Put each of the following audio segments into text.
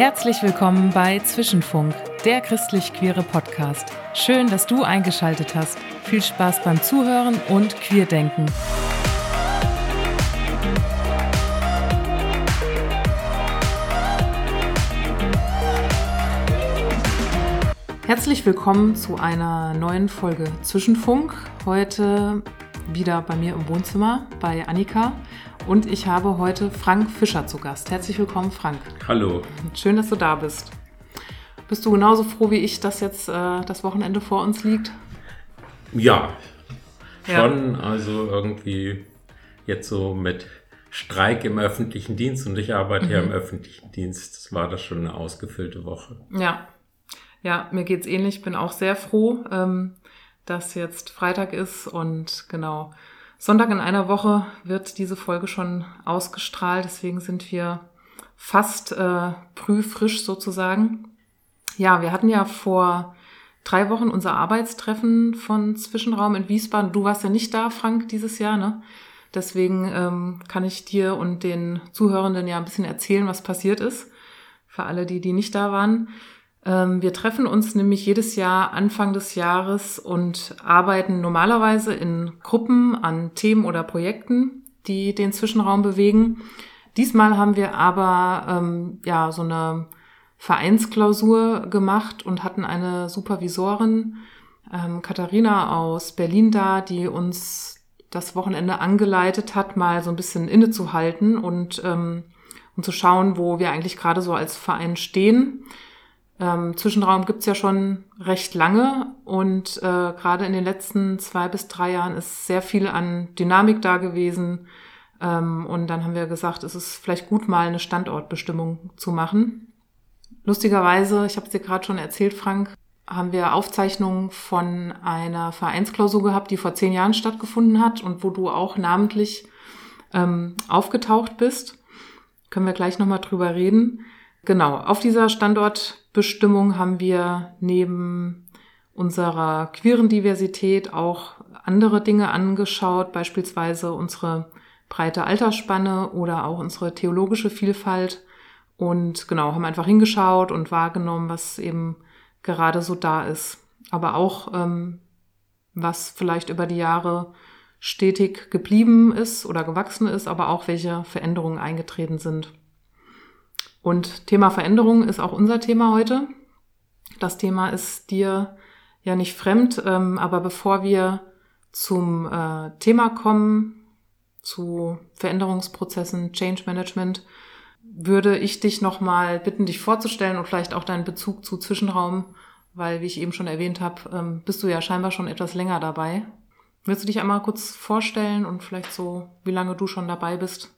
Herzlich willkommen bei Zwischenfunk, der christlich-queere Podcast. Schön, dass du eingeschaltet hast. Viel Spaß beim Zuhören und Queerdenken. Herzlich willkommen zu einer neuen Folge Zwischenfunk. Heute wieder bei mir im Wohnzimmer bei Annika und ich habe heute Frank Fischer zu Gast. Herzlich willkommen, Frank. Hallo. Schön, dass du da bist. Bist du genauso froh wie ich, dass jetzt äh, das Wochenende vor uns liegt? Ja, schon. Ja. Also irgendwie jetzt so mit Streik im öffentlichen Dienst und ich arbeite mhm. ja im öffentlichen Dienst. Das war das schon eine ausgefüllte Woche. Ja, ja, mir geht's ähnlich. Ich bin auch sehr froh, ähm, dass jetzt Freitag ist und genau Sonntag in einer Woche wird diese Folge schon ausgestrahlt. Deswegen sind wir fast äh, prüfrisch sozusagen. Ja, wir hatten ja vor drei Wochen unser Arbeitstreffen von Zwischenraum in Wiesbaden. Du warst ja nicht da, Frank, dieses Jahr, ne? Deswegen ähm, kann ich dir und den Zuhörenden ja ein bisschen erzählen, was passiert ist. Für alle, die, die nicht da waren. Ähm, wir treffen uns nämlich jedes Jahr Anfang des Jahres und arbeiten normalerweise in Gruppen an Themen oder Projekten, die den Zwischenraum bewegen. Diesmal haben wir aber ähm, ja so eine Vereinsklausur gemacht und hatten eine Supervisorin, ähm, Katharina aus Berlin da, die uns das Wochenende angeleitet hat, mal so ein bisschen innezuhalten und, ähm, und zu schauen, wo wir eigentlich gerade so als Verein stehen. Ähm, Zwischenraum gibt's ja schon recht lange und äh, gerade in den letzten zwei bis drei Jahren ist sehr viel an Dynamik da gewesen. Ähm, und dann haben wir gesagt, es ist vielleicht gut, mal eine Standortbestimmung zu machen. Lustigerweise, ich habe es dir gerade schon erzählt, Frank, haben wir Aufzeichnungen von einer Vereinsklausur gehabt, die vor zehn Jahren stattgefunden hat und wo du auch namentlich ähm, aufgetaucht bist. Können wir gleich nochmal drüber reden. Genau, auf dieser Standortbestimmung haben wir neben unserer queeren Diversität auch andere Dinge angeschaut, beispielsweise unsere breite Altersspanne oder auch unsere theologische Vielfalt und genau, haben einfach hingeschaut und wahrgenommen, was eben gerade so da ist. Aber auch, ähm, was vielleicht über die Jahre stetig geblieben ist oder gewachsen ist, aber auch welche Veränderungen eingetreten sind. Und Thema Veränderung ist auch unser Thema heute. Das Thema ist dir ja nicht fremd, ähm, aber bevor wir zum äh, Thema kommen, zu Veränderungsprozessen, Change Management, würde ich dich nochmal bitten, dich vorzustellen und vielleicht auch deinen Bezug zu Zwischenraum, weil, wie ich eben schon erwähnt habe, ähm, bist du ja scheinbar schon etwas länger dabei. Willst du dich einmal kurz vorstellen und vielleicht so, wie lange du schon dabei bist?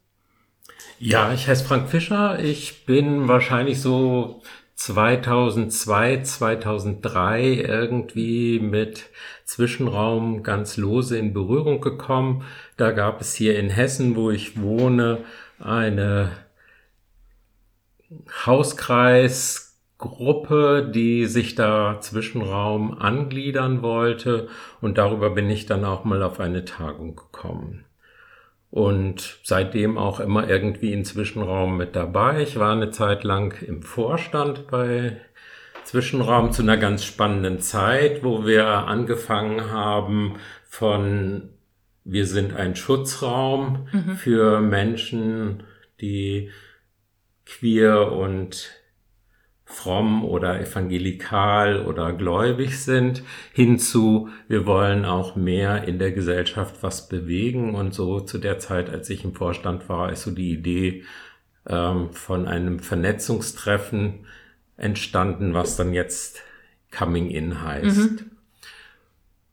Ja, ich heiße Frank Fischer. Ich bin wahrscheinlich so 2002, 2003 irgendwie mit Zwischenraum ganz lose in Berührung gekommen. Da gab es hier in Hessen, wo ich wohne, eine Hauskreisgruppe, die sich da Zwischenraum angliedern wollte. Und darüber bin ich dann auch mal auf eine Tagung gekommen und seitdem auch immer irgendwie in Zwischenraum mit dabei. Ich war eine Zeit lang im Vorstand bei Zwischenraum zu einer ganz spannenden Zeit, wo wir angefangen haben von wir sind ein Schutzraum mhm. für Menschen, die queer und fromm oder evangelikal oder gläubig sind, hinzu, wir wollen auch mehr in der Gesellschaft was bewegen. Und so zu der Zeit, als ich im Vorstand war, ist so die Idee ähm, von einem Vernetzungstreffen entstanden, was dann jetzt Coming In heißt. Mhm.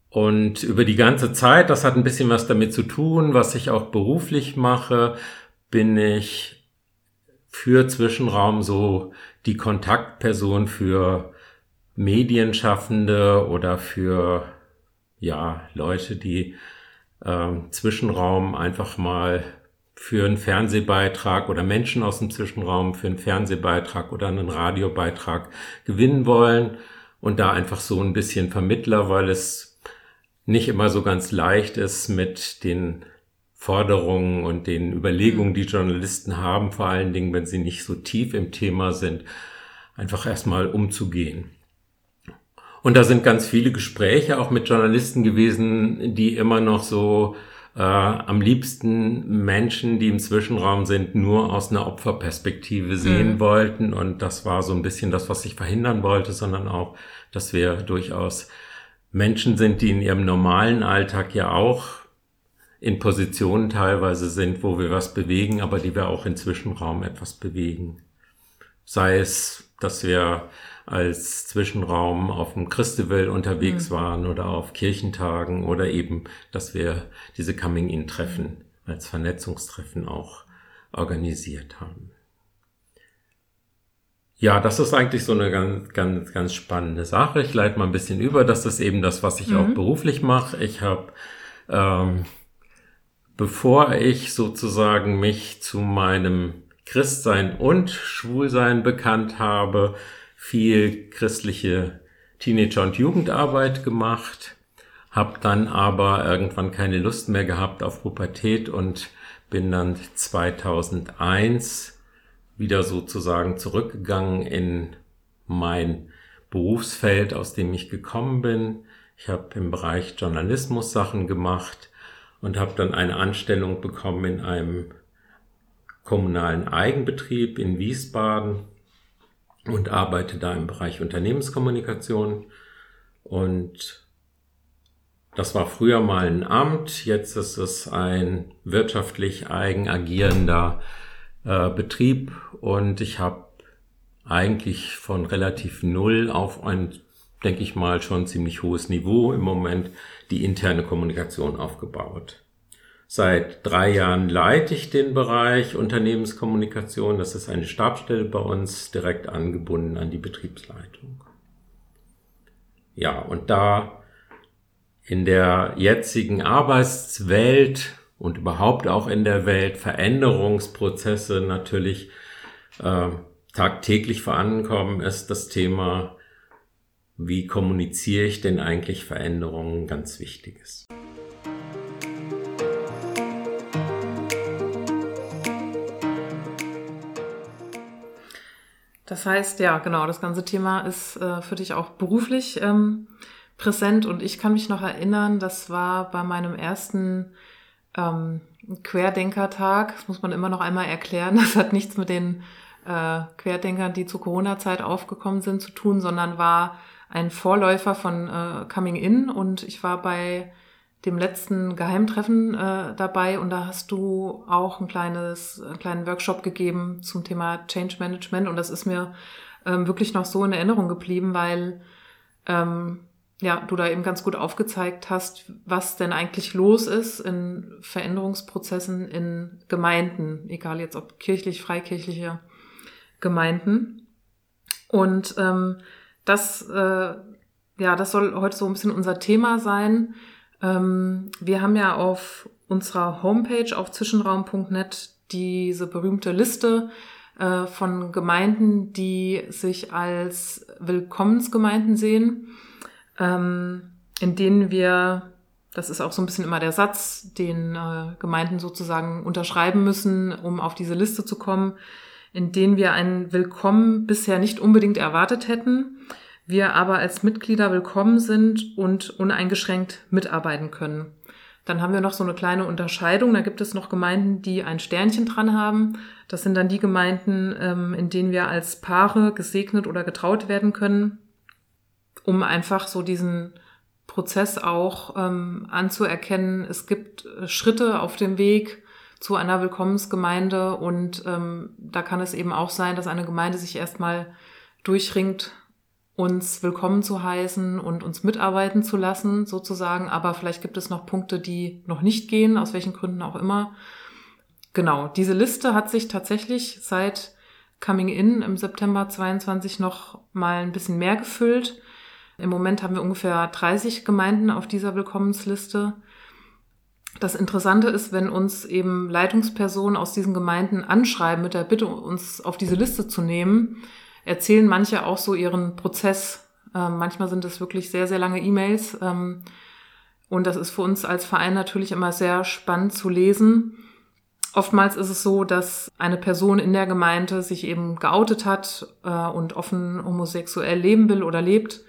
Und über die ganze Zeit, das hat ein bisschen was damit zu tun, was ich auch beruflich mache, bin ich für Zwischenraum so die Kontaktperson für Medienschaffende oder für ja Leute, die ähm, Zwischenraum einfach mal für einen Fernsehbeitrag oder Menschen aus dem Zwischenraum für einen Fernsehbeitrag oder einen Radiobeitrag gewinnen wollen und da einfach so ein bisschen Vermittler, weil es nicht immer so ganz leicht ist mit den Forderungen und den Überlegungen, die Journalisten haben, vor allen Dingen, wenn sie nicht so tief im Thema sind, einfach erstmal umzugehen. Und da sind ganz viele Gespräche auch mit Journalisten gewesen, die immer noch so äh, am liebsten Menschen, die im Zwischenraum sind, nur aus einer Opferperspektive sehen mhm. wollten. Und das war so ein bisschen das, was ich verhindern wollte, sondern auch, dass wir durchaus Menschen sind, die in ihrem normalen Alltag ja auch in Positionen teilweise sind, wo wir was bewegen, aber die wir auch im Zwischenraum etwas bewegen. Sei es, dass wir als Zwischenraum auf dem Christevel unterwegs mhm. waren oder auf Kirchentagen oder eben, dass wir diese Coming-in-Treffen als Vernetzungstreffen auch organisiert haben. Ja, das ist eigentlich so eine ganz, ganz, ganz spannende Sache. Ich leite mal ein bisschen über. Das ist eben das, was ich mhm. auch beruflich mache. Ich habe, ähm, bevor ich sozusagen mich zu meinem Christsein und Schwulsein bekannt habe, viel christliche Teenager- und Jugendarbeit gemacht, habe dann aber irgendwann keine Lust mehr gehabt auf Pubertät und bin dann 2001 wieder sozusagen zurückgegangen in mein Berufsfeld, aus dem ich gekommen bin. Ich habe im Bereich Journalismus Sachen gemacht und habe dann eine Anstellung bekommen in einem kommunalen Eigenbetrieb in Wiesbaden und arbeite da im Bereich Unternehmenskommunikation. Und das war früher mal ein Amt, jetzt ist es ein wirtschaftlich eigen agierender äh, Betrieb und ich habe eigentlich von relativ null auf ein, denke ich mal, schon ziemlich hohes Niveau im Moment die interne Kommunikation aufgebaut. Seit drei Jahren leite ich den Bereich Unternehmenskommunikation. Das ist eine Stabstelle bei uns, direkt angebunden an die Betriebsleitung. Ja, und da in der jetzigen Arbeitswelt und überhaupt auch in der Welt Veränderungsprozesse natürlich äh, tagtäglich vorankommen, ist das Thema, wie kommuniziere ich denn eigentlich Veränderungen, ganz wichtiges. Das heißt, ja, genau, das ganze Thema ist äh, für dich auch beruflich ähm, präsent. Und ich kann mich noch erinnern, das war bei meinem ersten ähm, Querdenkertag, das muss man immer noch einmal erklären, das hat nichts mit den äh, Querdenkern, die zur Corona-Zeit aufgekommen sind, zu tun, sondern war ein Vorläufer von äh, Coming In und ich war bei dem letzten Geheimtreffen äh, dabei und da hast du auch ein kleines, einen kleinen Workshop gegeben zum Thema Change Management und das ist mir ähm, wirklich noch so in Erinnerung geblieben, weil ähm, ja, du da eben ganz gut aufgezeigt hast, was denn eigentlich los ist in Veränderungsprozessen in Gemeinden, egal jetzt ob kirchlich, freikirchliche Gemeinden. Und ähm, das, äh, ja, das soll heute so ein bisschen unser Thema sein. Ähm, wir haben ja auf unserer Homepage auf zwischenraum.net diese berühmte Liste äh, von Gemeinden, die sich als Willkommensgemeinden sehen ähm, in denen wir, das ist auch so ein bisschen immer der Satz, den äh, Gemeinden sozusagen unterschreiben müssen, um auf diese Liste zu kommen, in denen wir ein Willkommen bisher nicht unbedingt erwartet hätten, wir aber als Mitglieder willkommen sind und uneingeschränkt mitarbeiten können. Dann haben wir noch so eine kleine Unterscheidung. Da gibt es noch Gemeinden, die ein Sternchen dran haben. Das sind dann die Gemeinden, ähm, in denen wir als Paare gesegnet oder getraut werden können um einfach so diesen Prozess auch ähm, anzuerkennen. Es gibt äh, Schritte auf dem Weg zu einer Willkommensgemeinde und ähm, da kann es eben auch sein, dass eine Gemeinde sich erstmal durchringt, uns willkommen zu heißen und uns mitarbeiten zu lassen, sozusagen. Aber vielleicht gibt es noch Punkte, die noch nicht gehen, aus welchen Gründen auch immer. Genau, diese Liste hat sich tatsächlich seit Coming In im September 22 noch mal ein bisschen mehr gefüllt. Im Moment haben wir ungefähr 30 Gemeinden auf dieser Willkommensliste. Das Interessante ist, wenn uns eben Leitungspersonen aus diesen Gemeinden anschreiben mit der Bitte, uns auf diese Liste zu nehmen, erzählen manche auch so ihren Prozess. Ähm, manchmal sind es wirklich sehr, sehr lange E-Mails. Ähm, Und das ist für uns als Verein natürlich immer sehr spannend zu lesen. Oftmals ist es so, dass eine Person in der Gemeinde sich eben geoutet hat äh, und offen homosexuell leben will oder lebt.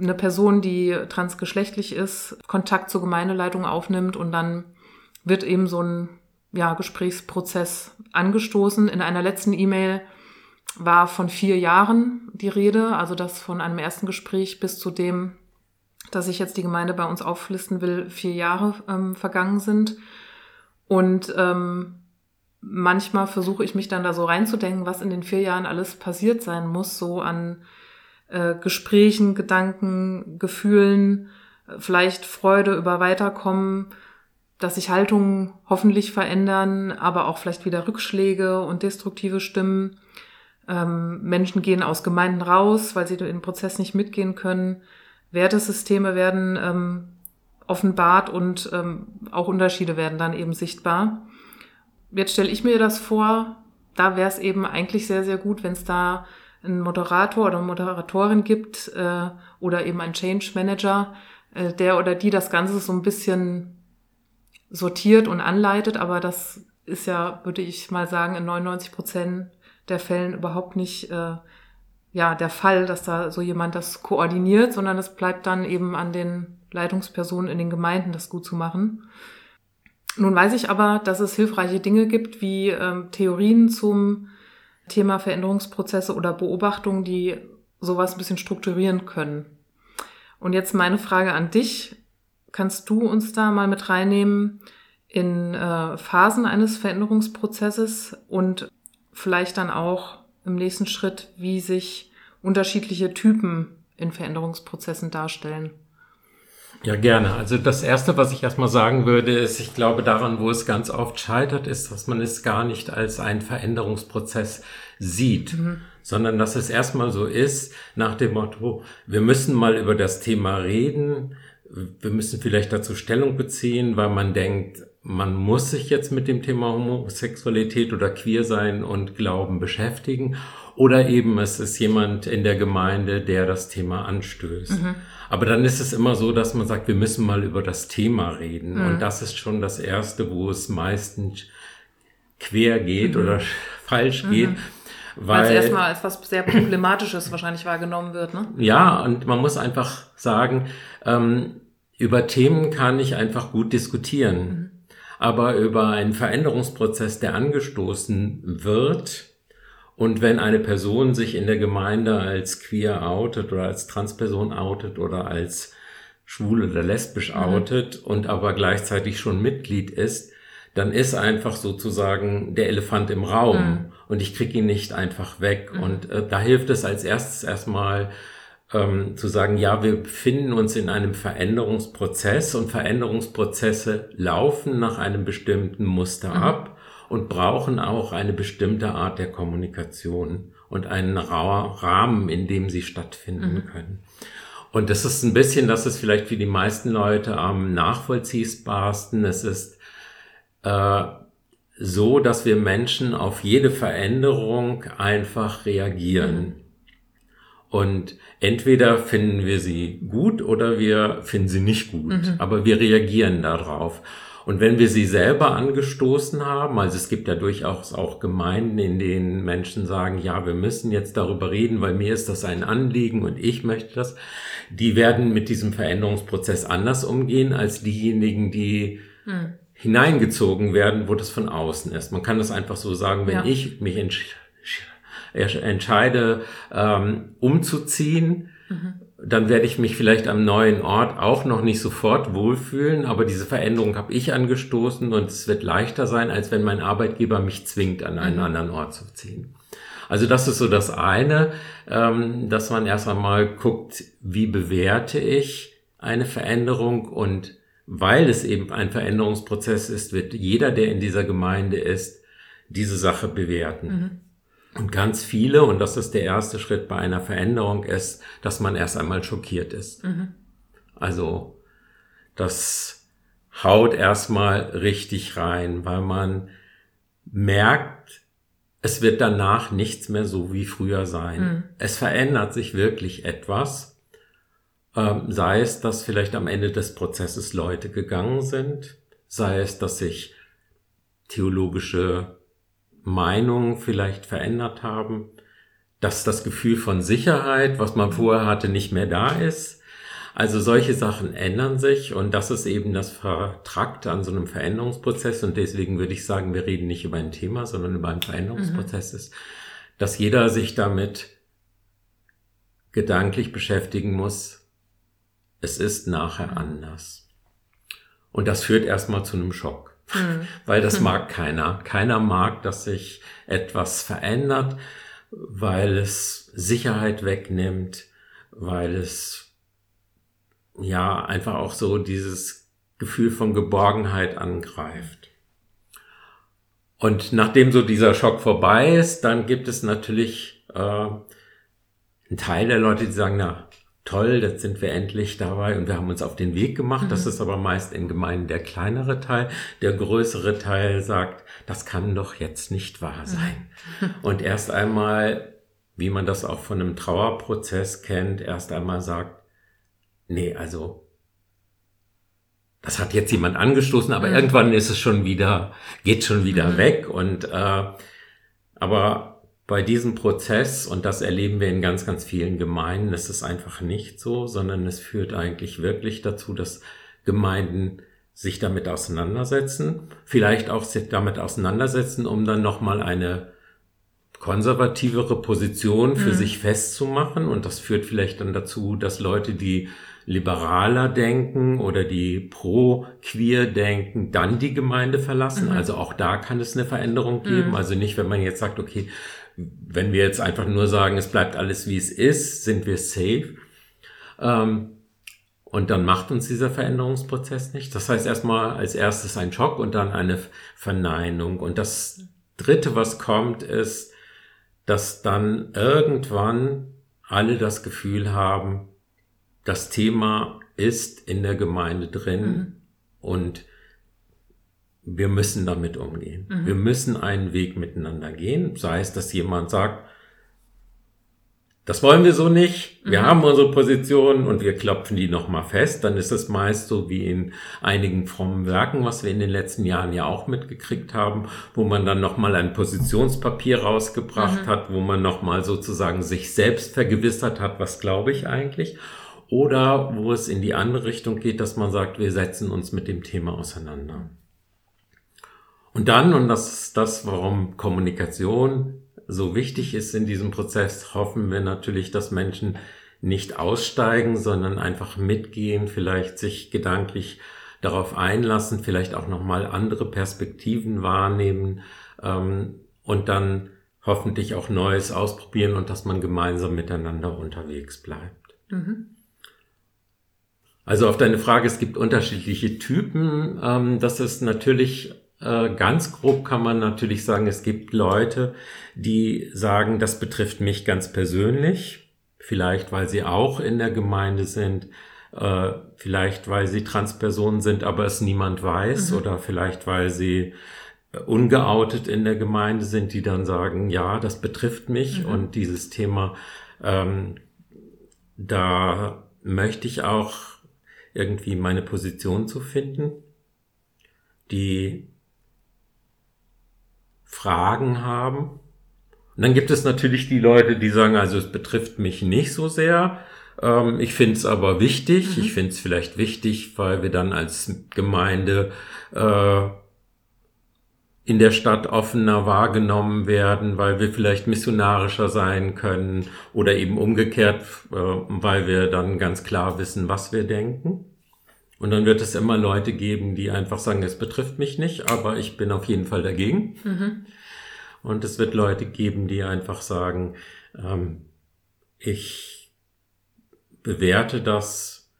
Eine Person, die transgeschlechtlich ist, Kontakt zur Gemeindeleitung aufnimmt und dann wird eben so ein ja, Gesprächsprozess angestoßen. In einer letzten E-Mail war von vier Jahren die Rede, also das von einem ersten Gespräch bis zu dem, dass ich jetzt die Gemeinde bei uns auflisten will, vier Jahre ähm, vergangen sind. Und ähm, manchmal versuche ich mich dann da so reinzudenken, was in den vier Jahren alles passiert sein muss, so an äh, Gesprächen, Gedanken, Gefühlen, vielleicht Freude über Weiterkommen, dass sich Haltungen hoffentlich verändern, aber auch vielleicht wieder Rückschläge und destruktive Stimmen. Ähm, Menschen gehen aus Gemeinden raus, weil sie den Prozess nicht mitgehen können. Wertesysteme werden ähm, offenbart und ähm, auch Unterschiede werden dann eben sichtbar. Jetzt stelle ich mir das vor, da wäre es eben eigentlich sehr, sehr gut, wenn es da einen Moderator oder Moderatorin gibt äh, oder eben ein Change Manager, äh, der oder die das Ganze so ein bisschen sortiert und anleitet, aber das ist ja, würde ich mal sagen, in 99 Prozent der Fällen überhaupt nicht äh, ja der Fall, dass da so jemand das koordiniert, sondern es bleibt dann eben an den Leitungspersonen in den Gemeinden, das gut zu machen. Nun weiß ich aber, dass es hilfreiche Dinge gibt, wie ähm, Theorien zum Thema Veränderungsprozesse oder Beobachtungen, die sowas ein bisschen strukturieren können. Und jetzt meine Frage an dich. Kannst du uns da mal mit reinnehmen in äh, Phasen eines Veränderungsprozesses und vielleicht dann auch im nächsten Schritt, wie sich unterschiedliche Typen in Veränderungsprozessen darstellen? Ja, gerne. Also das Erste, was ich erstmal sagen würde, ist, ich glaube daran, wo es ganz oft scheitert, ist, dass man es gar nicht als einen Veränderungsprozess sieht, mhm. sondern dass es erstmal so ist, nach dem Motto, wir müssen mal über das Thema reden, wir müssen vielleicht dazu Stellung beziehen, weil man denkt, man muss sich jetzt mit dem Thema Homosexualität oder Queersein und Glauben beschäftigen. Oder eben es ist jemand in der Gemeinde, der das Thema anstößt. Mhm. Aber dann ist es immer so, dass man sagt, wir müssen mal über das Thema reden. Mhm. Und das ist schon das Erste, wo es meistens quer geht mhm. oder falsch geht. Mhm. Weil es erstmal als was sehr Problematisches wahrscheinlich wahrgenommen wird, ne? Ja, und man muss einfach sagen, ähm, über Themen kann ich einfach gut diskutieren. Mhm. Aber über einen Veränderungsprozess, der angestoßen wird, und wenn eine Person sich in der Gemeinde als queer outet oder als Transperson outet oder als schwul oder lesbisch mhm. outet und aber gleichzeitig schon Mitglied ist, dann ist einfach sozusagen der Elefant im Raum mhm. und ich kriege ihn nicht einfach weg. Mhm. Und äh, da hilft es als erstes erstmal ähm, zu sagen, ja, wir befinden uns in einem Veränderungsprozess und Veränderungsprozesse laufen nach einem bestimmten Muster mhm. ab und brauchen auch eine bestimmte Art der Kommunikation und einen Rahmen, in dem sie stattfinden mhm. können. Und das ist ein bisschen, das ist vielleicht für die meisten Leute am nachvollziehbarsten. Es ist äh, so, dass wir Menschen auf jede Veränderung einfach reagieren. Mhm. Und entweder finden wir sie gut oder wir finden sie nicht gut, mhm. aber wir reagieren darauf. Und wenn wir sie selber angestoßen haben, also es gibt ja durchaus auch Gemeinden, in denen Menschen sagen, ja, wir müssen jetzt darüber reden, weil mir ist das ein Anliegen und ich möchte das, die werden mit diesem Veränderungsprozess anders umgehen als diejenigen, die mhm. hineingezogen werden, wo das von außen ist. Man kann das einfach so sagen, wenn ja. ich mich entscheide, entscheide, ähm, umzuziehen, mhm. Dann werde ich mich vielleicht am neuen Ort auch noch nicht sofort wohlfühlen, aber diese Veränderung habe ich angestoßen und es wird leichter sein, als wenn mein Arbeitgeber mich zwingt, an einen mhm. anderen Ort zu ziehen. Also das ist so das eine, ähm, dass man erst einmal guckt, wie bewerte ich eine Veränderung und weil es eben ein Veränderungsprozess ist, wird jeder, der in dieser Gemeinde ist, diese Sache bewerten. Mhm. Und ganz viele, und das ist der erste Schritt bei einer Veränderung, ist, dass man erst einmal schockiert ist. Mhm. Also das haut erstmal richtig rein, weil man merkt, es wird danach nichts mehr so wie früher sein. Mhm. Es verändert sich wirklich etwas. Ähm, sei es, dass vielleicht am Ende des Prozesses Leute gegangen sind, sei es, dass sich theologische Meinungen vielleicht verändert haben, dass das Gefühl von Sicherheit, was man vorher hatte, nicht mehr da ist. Also solche Sachen ändern sich und das ist eben das Vertragte an so einem Veränderungsprozess und deswegen würde ich sagen, wir reden nicht über ein Thema, sondern über einen Veränderungsprozess mhm. ist, dass jeder sich damit gedanklich beschäftigen muss, es ist nachher anders. Und das führt erstmal zu einem Schock, mhm. weil das mag keiner. Keiner mag, dass sich etwas verändert, weil es Sicherheit wegnimmt, weil es ja einfach auch so dieses Gefühl von Geborgenheit angreift. Und nachdem so dieser Schock vorbei ist, dann gibt es natürlich äh, einen Teil der Leute, die sagen, na toll, jetzt sind wir endlich dabei und wir haben uns auf den Weg gemacht. Mhm. Das ist aber meist in Gemeinden der kleinere Teil. Der größere Teil sagt, das kann doch jetzt nicht wahr sein. Mhm. Und erst einmal, wie man das auch von einem Trauerprozess kennt, erst einmal sagt, nee, also das hat jetzt jemand angestoßen, aber mhm. irgendwann ist es schon wieder, geht schon wieder mhm. weg. Und äh, aber bei diesem Prozess, und das erleben wir in ganz, ganz vielen Gemeinden, ist es einfach nicht so, sondern es führt eigentlich wirklich dazu, dass Gemeinden sich damit auseinandersetzen, vielleicht auch sich damit auseinandersetzen, um dann nochmal eine konservativere Position für mhm. sich festzumachen. Und das führt vielleicht dann dazu, dass Leute, die liberaler denken oder die pro-queer denken, dann die Gemeinde verlassen. Mhm. Also auch da kann es eine Veränderung geben. Mhm. Also nicht, wenn man jetzt sagt, okay, wenn wir jetzt einfach nur sagen, es bleibt alles wie es ist, sind wir safe. Ähm, und dann macht uns dieser Veränderungsprozess nicht. Das heißt erstmal als erstes ein Schock und dann eine Verneinung. Und das dritte, was kommt, ist, dass dann irgendwann alle das Gefühl haben, das Thema ist in der Gemeinde drin mhm. und wir müssen damit umgehen. Mhm. Wir müssen einen Weg miteinander gehen. Sei es, dass jemand sagt, das wollen wir so nicht. Wir mhm. haben unsere Position und wir klopfen die nochmal fest. Dann ist es meist so wie in einigen frommen Werken, was wir in den letzten Jahren ja auch mitgekriegt haben, wo man dann nochmal ein Positionspapier rausgebracht mhm. hat, wo man nochmal sozusagen sich selbst vergewissert hat, was glaube ich eigentlich oder wo es in die andere Richtung geht, dass man sagt, wir setzen uns mit dem Thema auseinander. Und dann, und das ist das, warum Kommunikation so wichtig ist in diesem Prozess, hoffen wir natürlich, dass Menschen nicht aussteigen, sondern einfach mitgehen, vielleicht sich gedanklich darauf einlassen, vielleicht auch nochmal andere Perspektiven wahrnehmen ähm, und dann hoffentlich auch Neues ausprobieren und dass man gemeinsam miteinander unterwegs bleibt. Mhm. Also auf deine Frage, es gibt unterschiedliche Typen. Ähm, das ist natürlich ganz grob kann man natürlich sagen, es gibt Leute, die sagen, das betrifft mich ganz persönlich. Vielleicht, weil sie auch in der Gemeinde sind. Äh, vielleicht, weil sie Transpersonen sind, aber es niemand weiß. Mhm. Oder vielleicht, weil sie äh, ungeoutet in der Gemeinde sind, die dann sagen, ja, das betrifft mich mhm. und dieses Thema, ähm, da möchte ich auch irgendwie meine Position zu finden, die Fragen haben. Und dann gibt es natürlich die Leute, die sagen, also es betrifft mich nicht so sehr. Ähm, ich finde es aber wichtig. Mhm. Ich finde es vielleicht wichtig, weil wir dann als Gemeinde äh, in der Stadt offener wahrgenommen werden, weil wir vielleicht missionarischer sein können oder eben umgekehrt, äh, weil wir dann ganz klar wissen, was wir denken. Und dann wird es immer Leute geben, die einfach sagen, es betrifft mich nicht, aber ich bin auf jeden Fall dagegen. Mhm. Und es wird Leute geben, die einfach sagen, ähm, ich bewerte das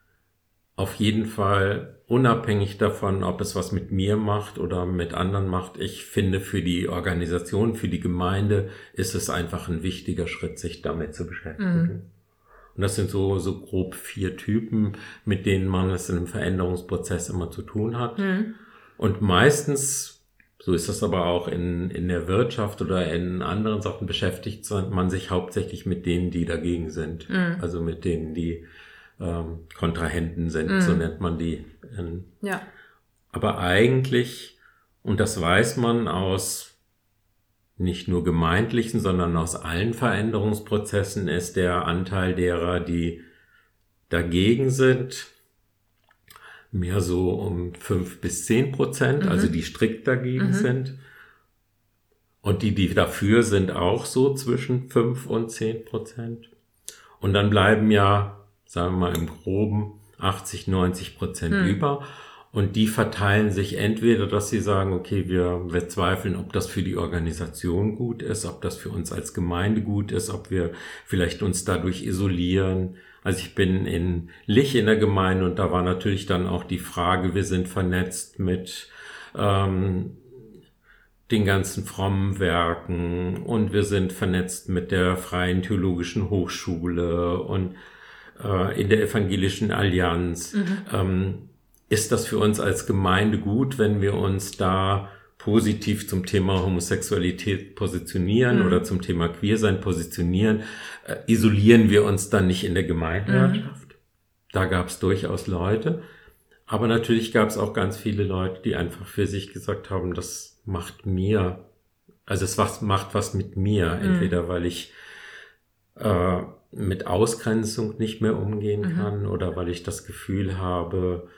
auf jeden Fall unabhängig davon, ob es was mit mir macht oder mit anderen macht. Ich finde, für die Organisation, für die Gemeinde ist es einfach ein wichtiger Schritt, sich damit zu beschäftigen. Mhm. Und das sind so, so grob vier Typen, mit denen man es in einem Veränderungsprozess immer zu tun hat. Mhm. Und meistens, so ist das aber auch in, in der Wirtschaft oder in anderen Sachen beschäftigt man sich hauptsächlich mit denen, die dagegen sind. Mhm. Also mit denen, die ähm, Kontrahenten sind, mhm. so nennt man die. ja. Aber eigentlich, und das weiß man aus nicht nur gemeindlichen, sondern aus allen Veränderungsprozessen, ist der Anteil derer, die dagegen sind, mehr so um fünf bis zehn Prozent, mhm. also die strikt dagegen mhm. sind. Und die, die dafür sind, auch so zwischen fünf und zehn Prozent. Und dann bleiben ja, sagen wir mal im groben, 80, 90 Prozent mhm. über. Und die verteilen sich entweder, dass sie sagen, okay, wir, wir zweifeln, ob das für die Organisation gut ist, ob das für uns als Gemeinde gut ist, ob wir vielleicht uns dadurch isolieren, also ich bin in Lich in der Gemeinde und da war natürlich dann auch die Frage, wir sind vernetzt mit ähm, den ganzen frommen Werken und wir sind vernetzt mit der Freien Theologischen Hochschule und äh, in der Evangelischen Allianz. Mhm. Ähm, ist das für uns als Gemeinde gut, wenn wir uns da positiv zum Thema Homosexualität positionieren mhm. oder zum Thema Queersein positionieren, äh, isolieren wir uns dann nicht in der Gemeindelandschaft. Mhm. Da gab es durchaus Leute. Aber natürlich gab es auch ganz viele Leute, die einfach für sich gesagt haben, das macht mir, also es was, macht was mit mir. Mhm. Entweder weil ich äh, mit Ausgrenzung nicht mehr umgehen mhm. kann oder weil ich das Gefühl habe,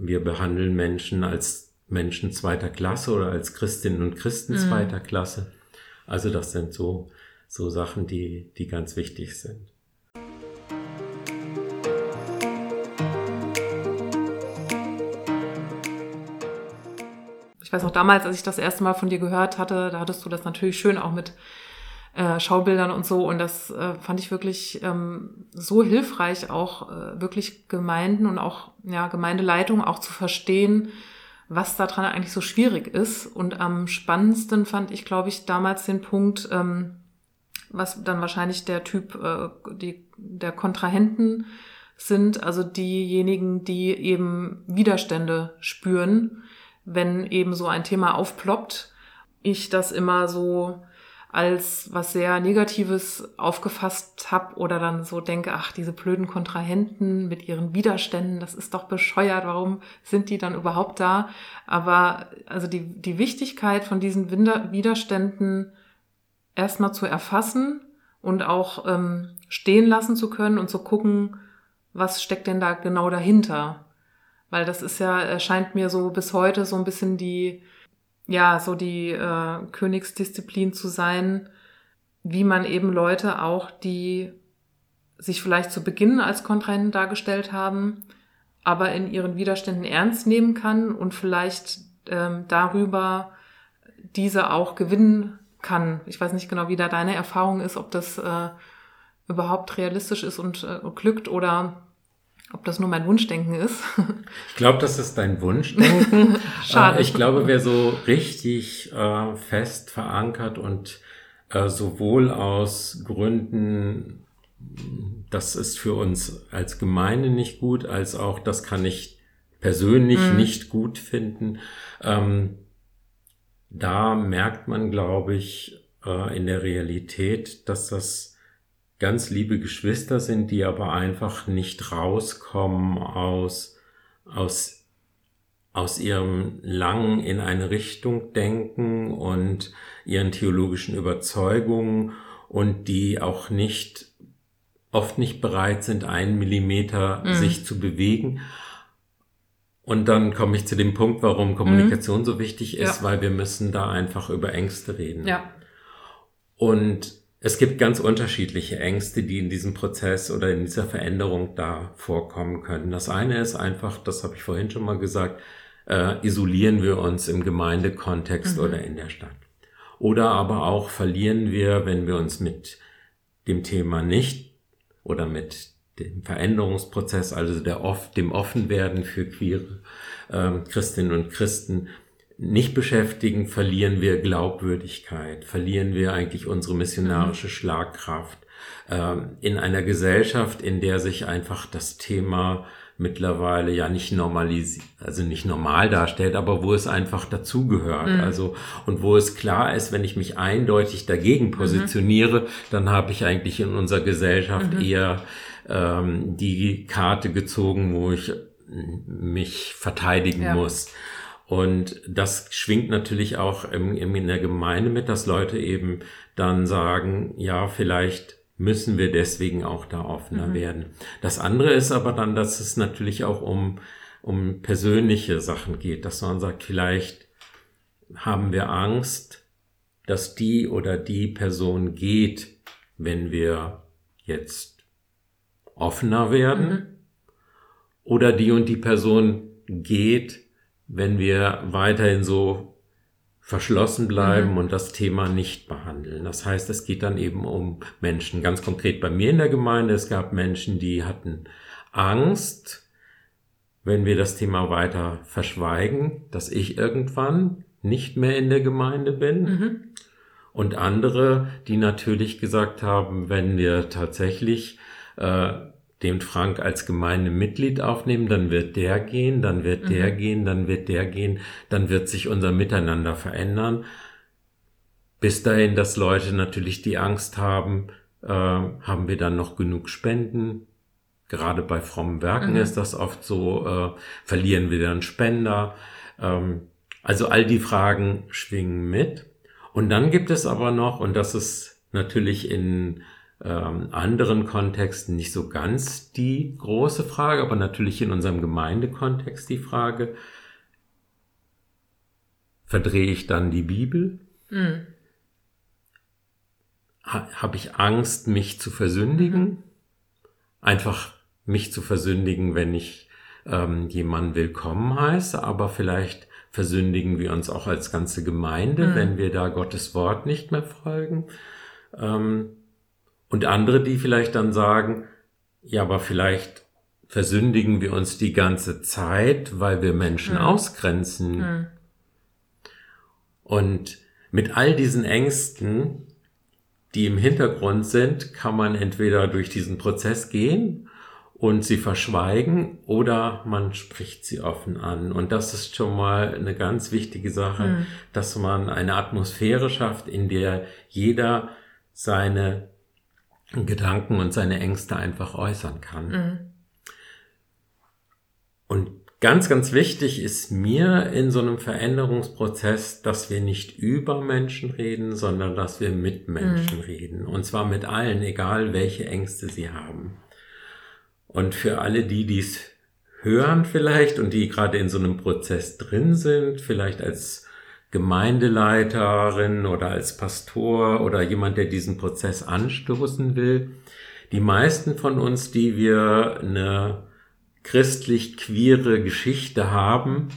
wir behandeln Menschen als Menschen zweiter Klasse oder als Christinnen und Christen mhm. zweiter Klasse. Also das sind so, so Sachen, die, die ganz wichtig sind. Ich weiß auch damals, als ich das erste Mal von dir gehört hatte, da hattest du das natürlich schön auch mit äh, Schaubildern und so. Und das äh, fand ich wirklich ähm, so hilfreich, auch äh, wirklich Gemeinden und auch ja, Gemeindeleitung auch zu verstehen, was daran eigentlich so schwierig ist. Und am spannendsten fand ich, glaube ich, damals den Punkt, ähm, was dann wahrscheinlich der Typ äh, die, der Kontrahenten sind, also diejenigen, die eben Widerstände spüren, wenn eben so ein Thema aufploppt. Ich das immer so als was sehr Negatives aufgefasst habe oder dann so denke, ach, diese blöden Kontrahenten mit ihren Widerständen, das ist doch bescheuert, warum sind die dann überhaupt da? Aber also die, die Wichtigkeit von diesen Widerständen erstmal zu erfassen und auch ähm, stehen lassen zu können und zu gucken, was steckt denn da genau dahinter? Weil das ist ja, erscheint mir so bis heute so ein bisschen die ja, so die äh, Königsdisziplin zu sein, wie man eben Leute auch, die sich vielleicht zu Beginn als Kontrahenten dargestellt haben, aber in ihren Widerständen ernst nehmen kann und vielleicht ähm, darüber diese auch gewinnen kann. Ich weiß nicht genau, wie da deine Erfahrung ist, ob das äh, überhaupt realistisch ist und äh, glückt oder ob das nur mein Wunschdenken ist? Ich glaube, das ist dein Wunschdenken. Schade. Äh, ich glaube, wer so richtig äh, fest verankert und äh, sowohl aus Gründen, das ist für uns als Gemeinde nicht gut, als auch das kann ich persönlich mhm. nicht gut finden. Ähm, da merkt man, glaube ich, äh, in der Realität, dass das ganz liebe Geschwister sind, die aber einfach nicht rauskommen aus, aus, aus ihrem langen in eine Richtung denken und ihren theologischen Überzeugungen und die auch nicht, oft nicht bereit sind, einen Millimeter mhm. sich zu bewegen. Und dann komme ich zu dem Punkt, warum Kommunikation mhm. so wichtig ist, ja. weil wir müssen da einfach über Ängste reden. Ja. Und es gibt ganz unterschiedliche Ängste, die in diesem Prozess oder in dieser Veränderung da vorkommen können. Das eine ist einfach, das habe ich vorhin schon mal gesagt, äh, isolieren wir uns im Gemeindekontext mhm. oder in der Stadt. Oder aber auch verlieren wir, wenn wir uns mit dem Thema nicht oder mit dem Veränderungsprozess, also der, dem Offenwerden für queere äh, Christinnen und Christen nicht beschäftigen, verlieren wir Glaubwürdigkeit, verlieren wir eigentlich unsere missionarische mhm. Schlagkraft. Ähm, in einer Gesellschaft, in der sich einfach das Thema mittlerweile ja nicht normalisiert, also nicht normal darstellt, aber wo es einfach dazugehört. Mhm. Also, und wo es klar ist, wenn ich mich eindeutig dagegen mhm. positioniere, mhm. dann habe ich eigentlich in unserer Gesellschaft mhm. eher ähm, die Karte gezogen, wo ich mich verteidigen ja. muss. Und das schwingt natürlich auch im, in der Gemeinde mit, dass Leute eben dann sagen, ja, vielleicht müssen wir deswegen auch da offener mhm. werden. Das andere ist aber dann, dass es natürlich auch um, um persönliche Sachen geht, dass man sagt, vielleicht haben wir Angst, dass die oder die Person geht, wenn wir jetzt offener werden. Mhm. Oder die und die Person geht, wenn wir weiterhin so verschlossen bleiben mhm. und das Thema nicht behandeln. Das heißt, es geht dann eben um Menschen. Ganz konkret bei mir in der Gemeinde, es gab Menschen, die hatten Angst, wenn wir das Thema weiter verschweigen, dass ich irgendwann nicht mehr in der Gemeinde bin. Mhm. Und andere, die natürlich gesagt haben, wenn wir tatsächlich äh, den Frank als Gemeindemitglied aufnehmen, dann wird der gehen, dann wird mhm. der gehen, dann wird der gehen, dann wird sich unser Miteinander verändern. Bis dahin, dass Leute natürlich die Angst haben, äh, haben wir dann noch genug Spenden. Gerade bei frommen Werken mhm. ist das oft so, äh, verlieren wir dann Spender. Ähm, also all die Fragen schwingen mit. Und dann gibt es aber noch, und das ist natürlich in ähm, anderen Kontexten nicht so ganz die große Frage, aber natürlich in unserem Gemeindekontext die Frage, verdrehe ich dann die Bibel? Mhm. Ha, Habe ich Angst, mich zu versündigen? Mhm. Einfach mich zu versündigen, wenn ich ähm, jemanden willkommen heiße, aber vielleicht versündigen wir uns auch als ganze Gemeinde, mhm. wenn wir da Gottes Wort nicht mehr folgen. Ähm, und andere, die vielleicht dann sagen, ja, aber vielleicht versündigen wir uns die ganze Zeit, weil wir Menschen mhm. ausgrenzen. Mhm. Und mit all diesen Ängsten, die im Hintergrund sind, kann man entweder durch diesen Prozess gehen und sie verschweigen oder man spricht sie offen an. Und das ist schon mal eine ganz wichtige Sache, mhm. dass man eine Atmosphäre schafft, in der jeder seine Gedanken und seine Ängste einfach äußern kann. Mhm. Und ganz, ganz wichtig ist mir in so einem Veränderungsprozess, dass wir nicht über Menschen reden, sondern dass wir mit Menschen mhm. reden. Und zwar mit allen, egal welche Ängste sie haben. Und für alle die, die es hören vielleicht und die gerade in so einem Prozess drin sind, vielleicht als Gemeindeleiterin oder als Pastor oder jemand, der diesen Prozess anstoßen will. Die meisten von uns, die wir eine christlich queere Geschichte haben,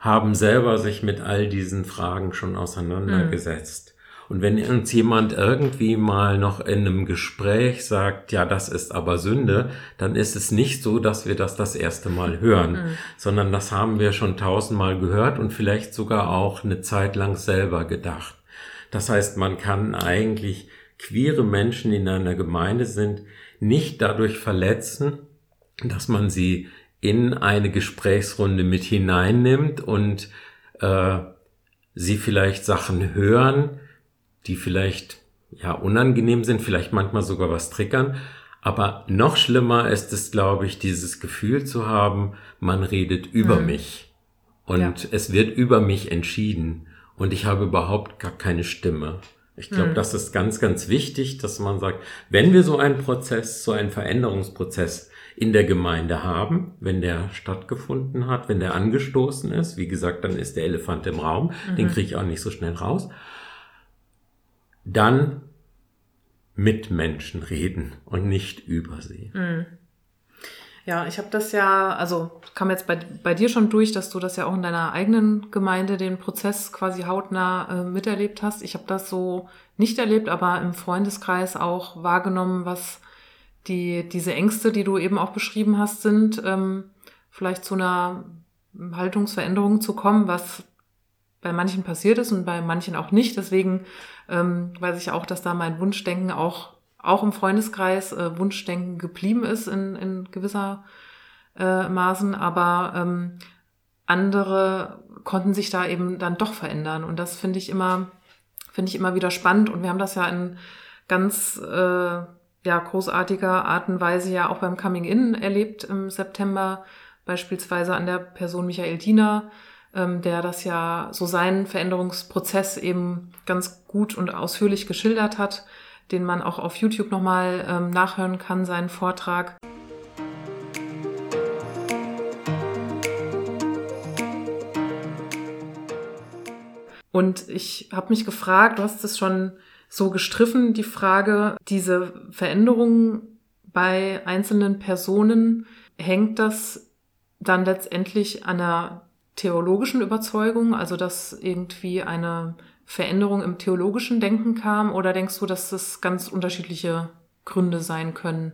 haben selber sich mit all diesen Fragen schon auseinandergesetzt. Und wenn uns jemand irgendwie mal noch in einem Gespräch sagt, ja, das ist aber Sünde, dann ist es nicht so, dass wir das das erste Mal hören, mhm. sondern das haben wir schon tausendmal gehört und vielleicht sogar auch eine Zeit lang selber gedacht. Das heißt, man kann eigentlich queere Menschen, die in einer Gemeinde sind, nicht dadurch verletzen, dass man sie in eine Gesprächsrunde mit hineinnimmt und äh, sie vielleicht Sachen hören, die vielleicht ja unangenehm sind, vielleicht manchmal sogar was triggern. Aber noch schlimmer ist es, glaube ich, dieses Gefühl zu haben, man redet über mhm. mich und ja. es wird über mich entschieden und ich habe überhaupt gar keine Stimme. Ich glaube, mhm. das ist ganz, ganz wichtig, dass man sagt, wenn wir so einen Prozess, so einen Veränderungsprozess in der Gemeinde haben, wenn der stattgefunden hat, wenn der angestoßen ist, wie gesagt, dann ist der Elefant im Raum, mhm. den kriege ich auch nicht so schnell raus dann mit Menschen reden und nicht über sie. Mhm. Ja, ich habe das ja, also kam jetzt bei, bei dir schon durch, dass du das ja auch in deiner eigenen Gemeinde den Prozess quasi hautnah äh, miterlebt hast. Ich habe das so nicht erlebt, aber im Freundeskreis auch wahrgenommen, was die diese Ängste, die du eben auch beschrieben hast, sind, ähm, vielleicht zu einer Haltungsveränderung zu kommen, was bei manchen passiert ist und bei manchen auch nicht. Deswegen ähm, weiß ich auch, dass da mein Wunschdenken auch, auch im Freundeskreis äh, Wunschdenken geblieben ist in, in gewisser äh, Maßen, aber ähm, andere konnten sich da eben dann doch verändern. Und das finde ich immer, finde ich immer wieder spannend. Und wir haben das ja in ganz, äh, ja großartiger Art und Weise ja auch beim Coming In erlebt im September, beispielsweise an der Person Michael Diener, ähm, der das ja so seinen Veränderungsprozess eben ganz gut und ausführlich geschildert hat, den man auch auf YouTube nochmal ähm, nachhören kann, seinen Vortrag. Und ich habe mich gefragt, du hast es schon so gestriffen, die Frage, diese Veränderungen bei einzelnen Personen, hängt das dann letztendlich an einer theologischen Überzeugung, also dass irgendwie eine Veränderung im theologischen Denken kam, oder denkst du, dass das ganz unterschiedliche Gründe sein können?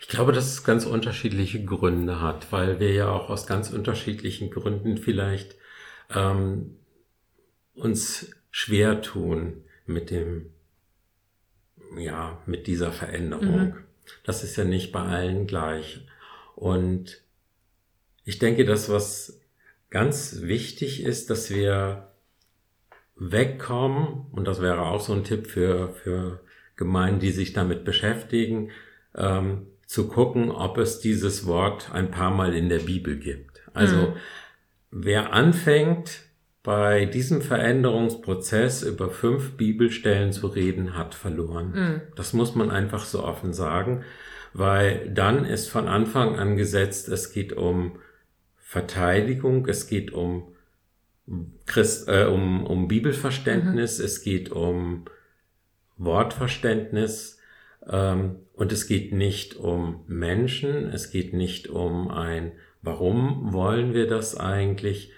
Ich glaube, dass es ganz unterschiedliche Gründe hat, weil wir ja auch aus ganz unterschiedlichen Gründen vielleicht ähm, uns schwer tun mit dem, ja, mit dieser Veränderung. Mhm. Das ist ja nicht bei allen gleich. Und ich denke, das, was ganz wichtig ist, dass wir wegkommen, und das wäre auch so ein Tipp für, für Gemeinden, die sich damit beschäftigen, ähm, zu gucken, ob es dieses Wort ein paar Mal in der Bibel gibt. Also mhm. wer anfängt, bei diesem Veränderungsprozess über fünf Bibelstellen zu reden, hat verloren. Mhm. Das muss man einfach so offen sagen, weil dann ist von Anfang an gesetzt, es geht um Verteidigung, es geht um Christ, äh, um, um Bibelverständnis, mhm. es geht um Wortverständnis ähm, und es geht nicht um Menschen, es geht nicht um ein, warum wollen wir das eigentlich,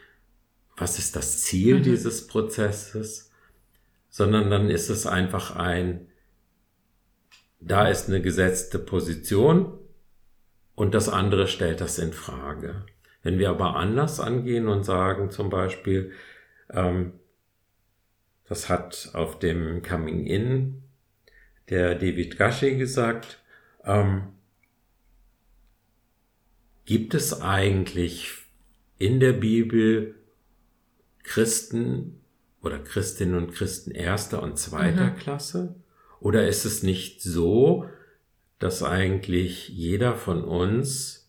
was ist das Ziel mhm. dieses Prozesses, sondern dann ist es einfach ein, da ist eine gesetzte Position und das andere stellt das in Frage. Wenn wir aber anders angehen und sagen zum Beispiel, ähm, das hat auf dem Coming In der David Gashi gesagt, ähm, gibt es eigentlich in der Bibel Christen oder Christinnen und Christen erster und zweiter mhm. Klasse? Oder ist es nicht so, dass eigentlich jeder von uns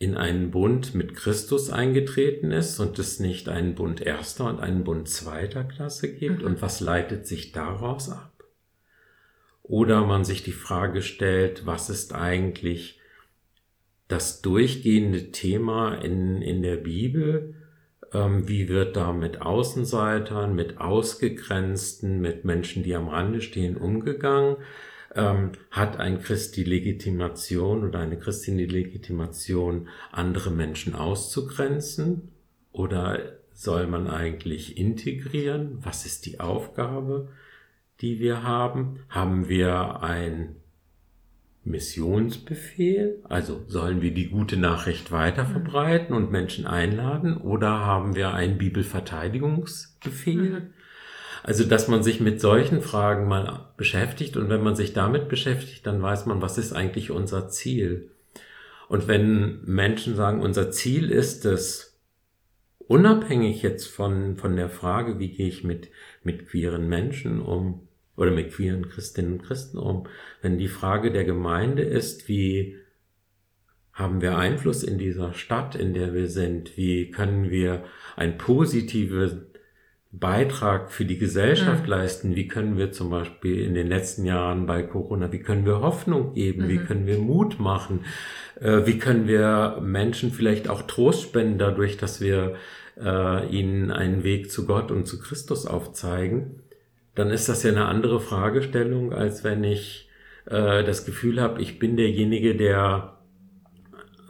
in einen Bund mit Christus eingetreten ist und es nicht einen Bund erster und einen Bund zweiter Klasse gibt? Mhm. Und was leitet sich daraus ab? Oder man sich die Frage stellt, was ist eigentlich das durchgehende Thema in, in der Bibel? ähm, wie wird da mit Außenseitern, mit Ausgegrenzten, mit Menschen, die am Rande stehen, umgegangen. Ähm, hat ein Christ die Legitimation oder eine Christin die Legitimation, andere Menschen auszugrenzen? Oder soll man eigentlich integrieren? Was ist die Aufgabe, die wir haben? Haben wir ein Missionsbefehl? Also sollen wir die gute Nachricht weiter verbreiten und Menschen einladen oder haben wir einen Bibelverteidigungsbefehl? Also, dass man sich mit solchen Fragen mal beschäftigt und wenn man sich damit beschäftigt, dann weiß man, was ist eigentlich unser Ziel? Und wenn Menschen sagen, unser Ziel ist es, unabhängig jetzt von, von der Frage, wie gehe ich mit, mit queeren Menschen um, oder mit queeren Christinnen und Christen um. Wenn die Frage der Gemeinde ist, wie haben wir Einfluss in dieser Stadt, in der wir sind? Wie können wir einen positiven Beitrag für die Gesellschaft mhm. leisten? Wie können wir zum Beispiel in den letzten Jahren bei Corona, wie können wir Hoffnung geben? Mhm. Wie können wir Mut machen? Äh, wie können wir Menschen vielleicht auch Trost spenden dadurch, dass wir äh, ihnen einen Weg zu Gott und zu Christus aufzeigen? dann ist das ja eine andere Fragestellung, als wenn ich äh, das Gefühl habe, ich bin derjenige, der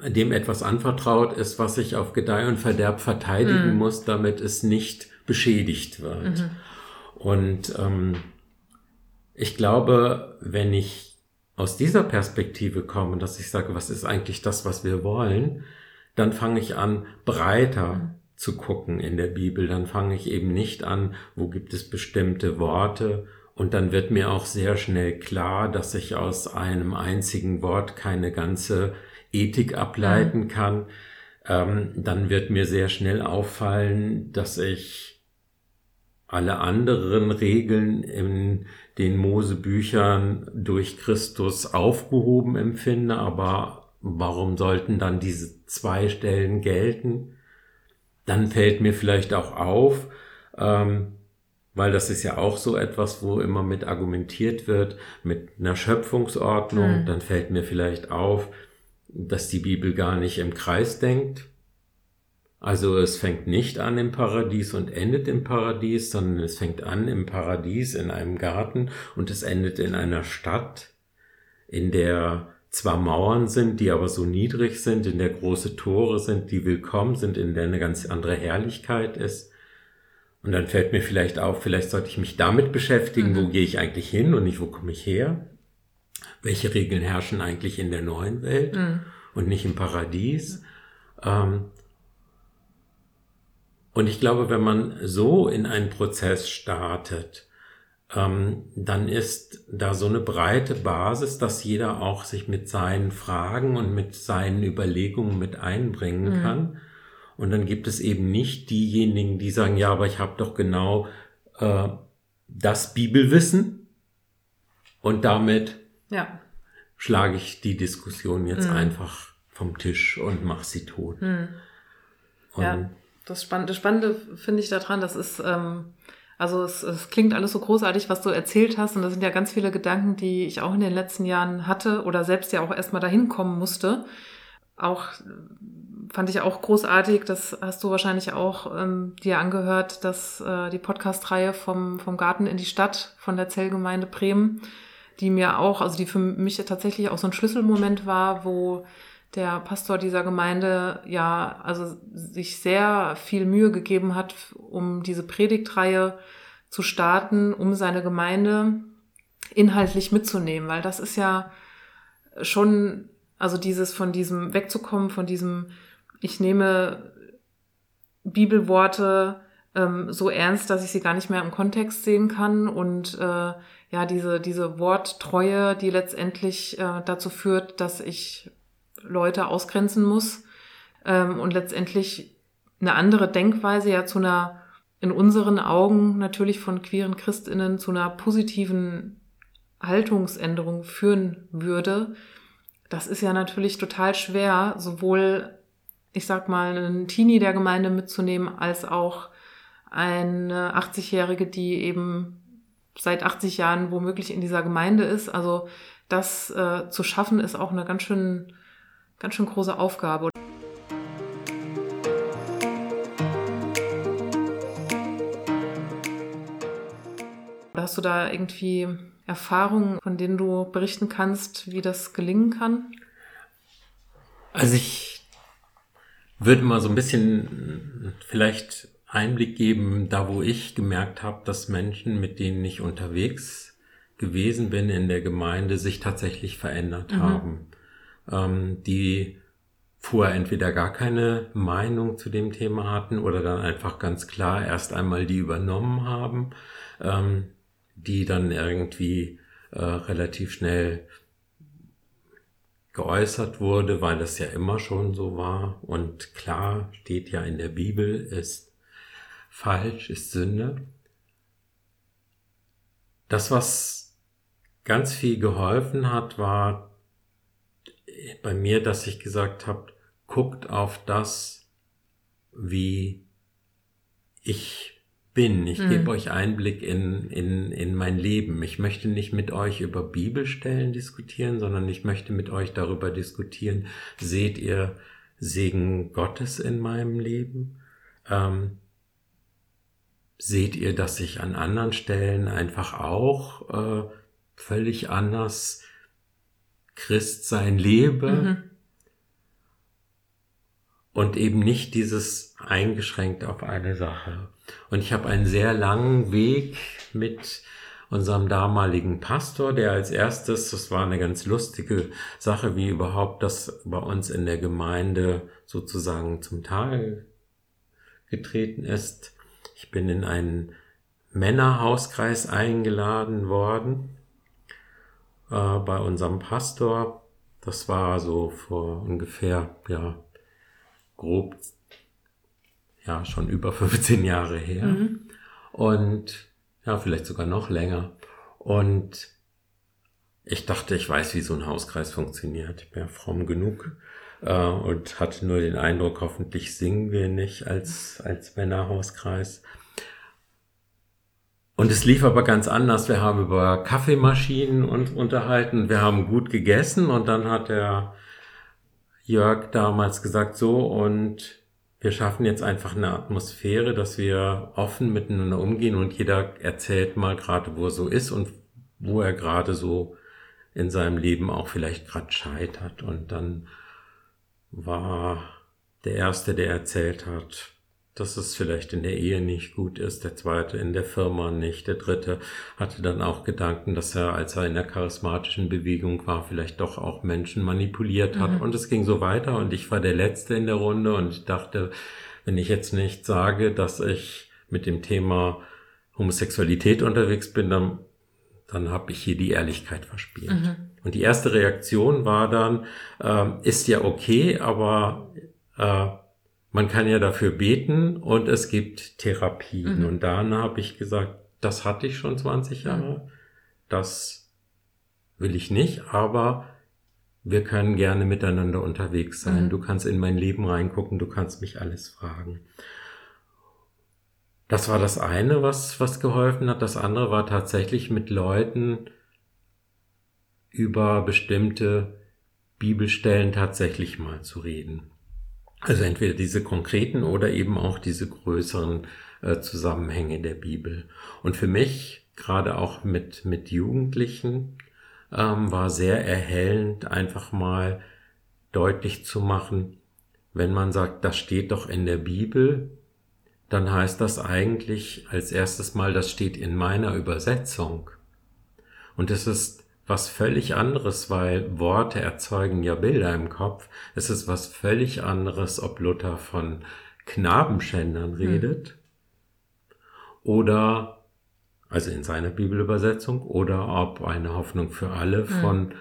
dem etwas anvertraut ist, was ich auf Gedeih und Verderb verteidigen mhm. muss, damit es nicht beschädigt wird. Mhm. Und ähm, ich glaube, wenn ich aus dieser Perspektive komme, dass ich sage, was ist eigentlich das, was wir wollen, dann fange ich an, breiter mhm zu gucken in der Bibel, dann fange ich eben nicht an, wo gibt es bestimmte Worte und dann wird mir auch sehr schnell klar, dass ich aus einem einzigen Wort keine ganze Ethik ableiten mhm. kann. Ähm, dann wird mir sehr schnell auffallen, dass ich alle anderen Regeln in den Mosebüchern durch Christus aufgehoben empfinde, aber warum sollten dann diese zwei Stellen gelten? Dann fällt mir vielleicht auch auf, ähm, weil das ist ja auch so etwas, wo immer mit argumentiert wird, mit einer Schöpfungsordnung, mhm. dann fällt mir vielleicht auf, dass die Bibel gar nicht im Kreis denkt. Also es fängt nicht an im Paradies und endet im Paradies, sondern es fängt an im Paradies in einem Garten und es endet in einer Stadt, in der zwar Mauern sind, die aber so niedrig sind, in der große Tore sind, die willkommen sind, in der eine ganz andere Herrlichkeit ist. Und dann fällt mir vielleicht auf, vielleicht sollte ich mich damit beschäftigen, mhm. wo gehe ich eigentlich hin und nicht, wo komme ich her? Welche Regeln herrschen eigentlich in der neuen Welt mhm. und nicht im Paradies? Ähm, und ich glaube, wenn man so in einen Prozess startet, ähm, dann ist da so eine breite Basis, dass jeder auch sich mit seinen Fragen und mit seinen Überlegungen mit einbringen mhm. kann. Und dann gibt es eben nicht diejenigen, die sagen, ja, aber ich habe doch genau äh, das Bibelwissen und damit ja. schlage ich die Diskussion jetzt mhm. einfach vom Tisch und mache sie tot. Mhm. ja, das Spannende, Spannende finde ich daran, das ist, ähm, also es, es klingt alles so großartig, was du erzählt hast. Und das sind ja ganz viele Gedanken, die ich auch in den letzten Jahren hatte oder selbst ja auch erstmal dahin kommen musste. Auch fand ich auch großartig. Das hast du wahrscheinlich auch ähm, dir angehört, dass äh, die Podcast-Reihe vom, vom Garten in die Stadt von der Zellgemeinde Bremen, die mir auch, also die für mich tatsächlich auch so ein Schlüsselmoment war, wo der Pastor dieser Gemeinde ja also sich sehr viel Mühe gegeben hat, um diese Predigtreihe zu starten, um seine Gemeinde inhaltlich mitzunehmen, weil das ist ja schon, also dieses von diesem wegzukommen, von diesem ich nehme Bibelworte ähm, so ernst, dass ich sie gar nicht mehr im Kontext sehen kann. Und äh, ja, diese, diese Worttreue, die letztendlich äh, dazu führt, dass ich Leute ausgrenzen muss ähm, und letztendlich eine andere Denkweise ja zu einer, in unseren Augen natürlich von queeren Christinnen zu einer positiven Haltungsänderung führen würde. Das ist ja natürlich total schwer, sowohl ich sag mal, einen Teenie der Gemeinde mitzunehmen, als auch eine 80-Jährige, die eben seit 80 Jahren womöglich in dieser Gemeinde ist. Also das äh, zu schaffen, ist auch eine ganz schön, ganz schön große Aufgabe. Hast du da irgendwie Erfahrungen, von denen du berichten kannst, wie das gelingen kann? Also ich würde mal so ein bisschen vielleicht Einblick geben, da wo ich gemerkt habe, dass Menschen, mit denen ich unterwegs gewesen bin in der Gemeinde, sich tatsächlich verändert mhm. haben. Ähm, die vorher entweder gar keine Meinung zu dem Thema hatten oder dann einfach ganz klar erst einmal die übernommen haben, ähm, die dann irgendwie äh, relativ schnell geäußert wurde, weil das ja immer schon so war. Und klar steht ja in der Bibel, ist falsch, ist Sünde. Das, was ganz viel geholfen hat, war bei mir, dass ich gesagt habe, guckt auf das, wie ich bin. Ich mhm. gebe euch Einblick in, in, in mein Leben. Ich möchte nicht mit euch über Bibelstellen diskutieren, sondern ich möchte mit euch darüber diskutieren, seht ihr Segen Gottes in meinem Leben? Ähm, seht ihr, dass ich an anderen Stellen einfach auch äh, völlig anders Christ sein lebe? Mhm und eben nicht dieses eingeschränkt auf eine Sache. Und ich habe einen sehr langen Weg mit unserem damaligen Pastor, der als erstes, das war eine ganz lustige Sache, wie überhaupt das bei uns in der Gemeinde sozusagen zum Teil getreten ist. Ich bin in einen Männerhauskreis eingeladen worden äh, bei unserem Pastor. Das war so vor ungefähr ja grob ja schon über 15 Jahre her. Mhm. Und ja, vielleicht sogar noch länger. Und ich dachte, ich weiß, wie so ein Hauskreis funktioniert. Ich bin ja fromm genug äh, und hatte nur den Eindruck, hoffentlich singen wir nicht als, als Männerhauskreis. Und es lief aber ganz anders. Wir haben über Kaffeemaschinen uns unterhalten. Wir haben gut gegessen und dann hat der Jörg damals gesagt, so und wir schaffen jetzt einfach eine Atmosphäre, dass wir offen miteinander umgehen und jeder erzählt mal gerade, wo er so ist und wo er gerade so in seinem Leben auch vielleicht gerade scheitert. Und dann war der Erste, der erzählt hat, dass es vielleicht in der Ehe nicht gut ist, der zweite in der Firma nicht, der dritte hatte dann auch Gedanken, dass er, als er in der charismatischen Bewegung war, vielleicht doch auch Menschen manipuliert hat. Mhm. Und es ging so weiter und ich war der Letzte in der Runde und ich dachte, wenn ich jetzt nicht sage, dass ich mit dem Thema Homosexualität unterwegs bin, dann, dann habe ich hier die Ehrlichkeit verspielt. Mhm. Und die erste Reaktion war dann, äh, ist ja okay, aber äh, man kann ja dafür beten und es gibt Therapien. Mhm. Und dann habe ich gesagt, das hatte ich schon 20 Jahre, mhm. das will ich nicht, aber wir können gerne miteinander unterwegs sein. Mhm. Du kannst in mein Leben reingucken, du kannst mich alles fragen. Das war das eine, was, was geholfen hat. Das andere war tatsächlich mit Leuten über bestimmte Bibelstellen tatsächlich mal zu reden. Also entweder diese konkreten oder eben auch diese größeren äh, Zusammenhänge der Bibel. Und für mich, gerade auch mit, mit Jugendlichen, ähm, war sehr erhellend, einfach mal deutlich zu machen, wenn man sagt, das steht doch in der Bibel, dann heißt das eigentlich als erstes Mal, das steht in meiner Übersetzung. Und es ist was völlig anderes, weil Worte erzeugen ja Bilder im Kopf. Es ist was völlig anderes, ob Luther von Knabenschändern hm. redet hm. oder, also in seiner Bibelübersetzung, oder ob eine Hoffnung für alle hm. von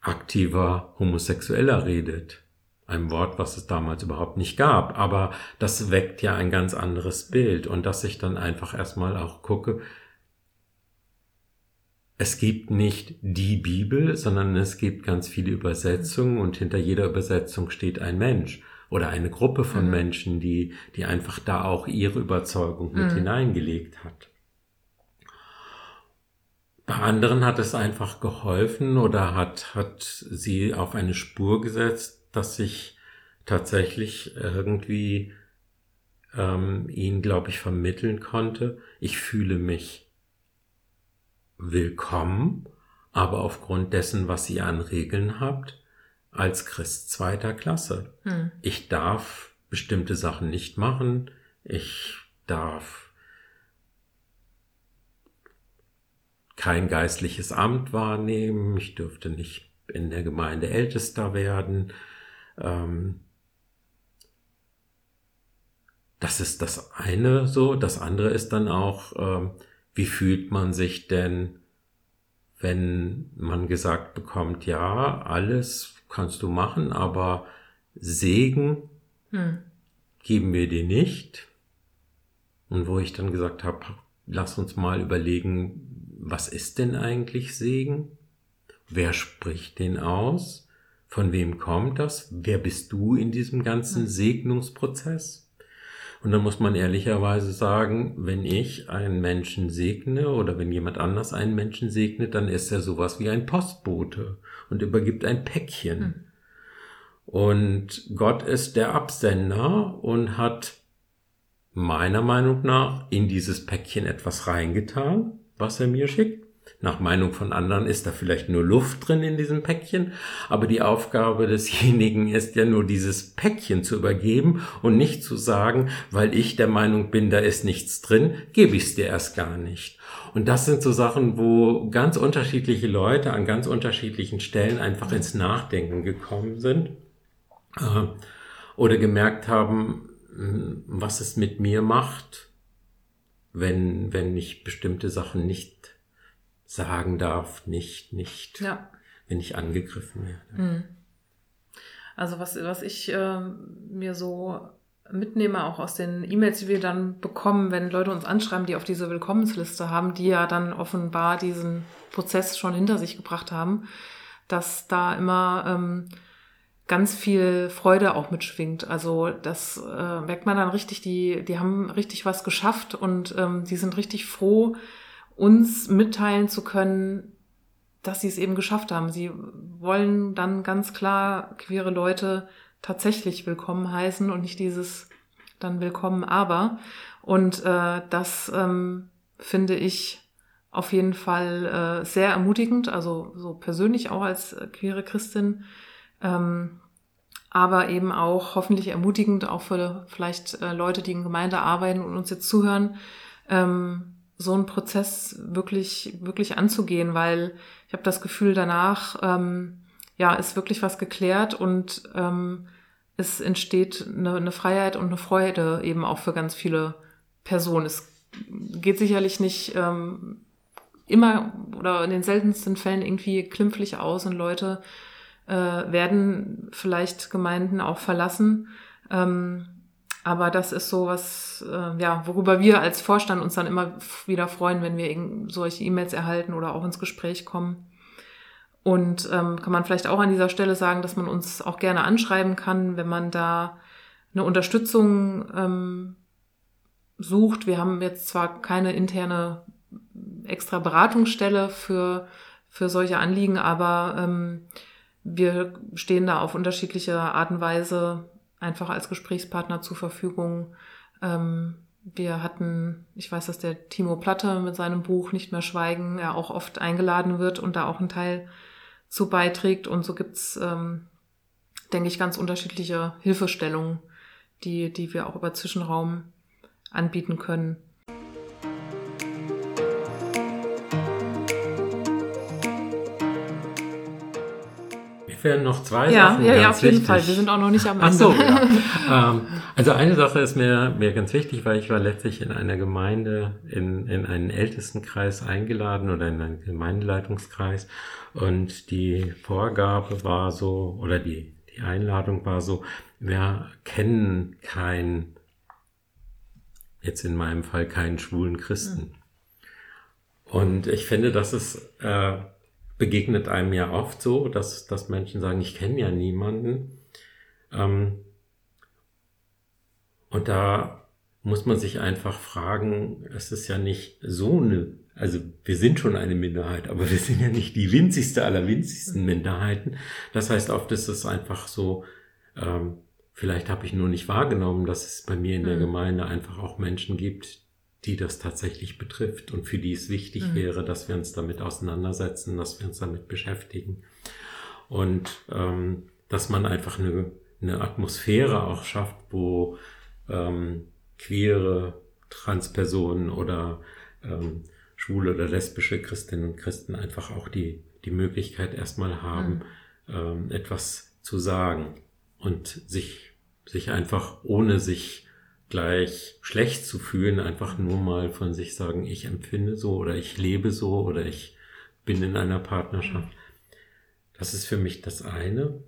aktiver Homosexueller redet. Ein Wort, was es damals überhaupt nicht gab. Aber das weckt ja ein ganz anderes Bild und dass ich dann einfach erstmal auch gucke, es gibt nicht die Bibel, sondern es gibt ganz viele Übersetzungen und hinter jeder Übersetzung steht ein Mensch oder eine Gruppe von mhm. Menschen, die, die einfach da auch ihre Überzeugung mit mhm. hineingelegt hat. Bei anderen hat es einfach geholfen oder hat, hat sie auf eine Spur gesetzt, dass ich tatsächlich irgendwie ähm, ihnen, glaube ich, vermitteln konnte. Ich fühle mich willkommen, aber aufgrund dessen, was ihr an Regeln habt, als Christ zweiter Klasse. Hm. Ich darf bestimmte Sachen nicht machen. Ich darf kein geistliches Amt wahrnehmen. Ich dürfte nicht in der Gemeinde Ältester werden. Ähm, das ist das eine so. Das andere ist dann auch, ähm, wie fühlt man sich denn, wenn man gesagt bekommt, ja, alles kannst du machen, aber Segen hm. geben wir dir nicht. Und wo ich dann gesagt habe, lass uns mal überlegen, was ist denn eigentlich Segen? Wer spricht den aus? Von wem kommt das? Wer bist du in diesem ganzen hm. Segnungsprozess? Und da muss man ehrlicherweise sagen, wenn ich einen Menschen segne oder wenn jemand anders einen Menschen segnet, dann ist er sowas wie ein Postbote und übergibt ein Päckchen. Mhm. Und Gott ist der Absender und hat meiner Meinung nach in dieses Päckchen etwas reingetan, was er mir schickt. Nach Meinung von anderen ist da vielleicht nur Luft drin in diesem Päckchen, aber die Aufgabe desjenigen ist ja nur dieses Päckchen zu übergeben und nicht zu sagen, weil ich der Meinung bin, da ist nichts drin, gebe ich es dir erst gar nicht. Und das sind so Sachen, wo ganz unterschiedliche Leute an ganz unterschiedlichen Stellen einfach ins Nachdenken gekommen sind äh, oder gemerkt haben, hm, was es mit mir macht, wenn, wenn ich bestimmte Sachen nicht sagen darf, nicht, nicht, ja. wenn ich angegriffen werde. Mhm. Also was, was ich äh, mir so mitnehme, auch aus den E-Mails, die wir dann bekommen, wenn Leute uns anschreiben, die auf diese Willkommensliste haben, die ja dann offenbar diesen Prozess schon hinter sich gebracht haben, dass da immer ähm, ganz viel Freude auch mitschwingt. Also das äh, merkt man dann richtig, die, die haben richtig was geschafft und ähm, die sind richtig froh, uns mitteilen zu können, dass sie es eben geschafft haben. Sie wollen dann ganz klar queere Leute tatsächlich willkommen heißen und nicht dieses dann willkommen aber. Und äh, das ähm, finde ich auf jeden Fall äh, sehr ermutigend, also so persönlich auch als queere Christin, ähm, aber eben auch hoffentlich ermutigend auch für vielleicht äh, Leute, die in Gemeinde arbeiten und uns jetzt zuhören, ähm, so einen Prozess wirklich wirklich anzugehen, weil ich habe das Gefühl danach ähm, ja ist wirklich was geklärt und ähm, es entsteht eine, eine Freiheit und eine Freude eben auch für ganz viele Personen. Es geht sicherlich nicht ähm, immer oder in den seltensten Fällen irgendwie klimpflich aus und Leute äh, werden vielleicht Gemeinden auch verlassen. Ähm, aber das ist so was, äh, ja, worüber wir als Vorstand uns dann immer wieder freuen, wenn wir solche E-Mails erhalten oder auch ins Gespräch kommen. Und ähm, kann man vielleicht auch an dieser Stelle sagen, dass man uns auch gerne anschreiben kann, wenn man da eine Unterstützung ähm, sucht. Wir haben jetzt zwar keine interne extra Beratungsstelle für, für solche Anliegen, aber ähm, wir stehen da auf unterschiedliche Art und Weise einfach als Gesprächspartner zur Verfügung. Ähm, wir hatten, ich weiß, dass der Timo Platte mit seinem Buch Nicht mehr schweigen, er auch oft eingeladen wird und da auch einen Teil zu beiträgt. Und so gibt's, ähm, denke ich, ganz unterschiedliche Hilfestellungen, die, die wir auch über Zwischenraum anbieten können. Wären noch zwei ja, Sachen. Ja, ja, auf jeden Fall. Wir sind auch noch nicht am Ende. Ach so, ja. ähm, also eine Sache ist mir, mir ganz wichtig, weil ich war letztlich in einer Gemeinde, in, in einen Ältestenkreis eingeladen oder in einen Gemeindeleitungskreis und die Vorgabe war so, oder die, die Einladung war so, wir kennen kein, jetzt in meinem Fall keinen schwulen Christen. Und ich finde, das ist äh, begegnet einem ja oft so, dass, dass Menschen sagen, ich kenne ja niemanden. Ähm, und da muss man sich einfach fragen, es ist ja nicht so eine, also wir sind schon eine Minderheit, aber wir sind ja nicht die winzigste aller winzigsten Minderheiten. Das heißt, oft ist es einfach so, ähm, vielleicht habe ich nur nicht wahrgenommen, dass es bei mir in der mhm. Gemeinde einfach auch Menschen gibt, die das tatsächlich betrifft und für die es wichtig mhm. wäre, dass wir uns damit auseinandersetzen, dass wir uns damit beschäftigen und ähm, dass man einfach eine, eine Atmosphäre auch schafft, wo ähm, queere Transpersonen oder ähm, schwule oder lesbische Christinnen und Christen einfach auch die, die Möglichkeit erstmal haben, mhm. ähm, etwas zu sagen und sich, sich einfach ohne sich gleich schlecht zu fühlen, einfach nur mal von sich sagen, ich empfinde so oder ich lebe so oder ich bin in einer Partnerschaft. Das ist für mich das eine.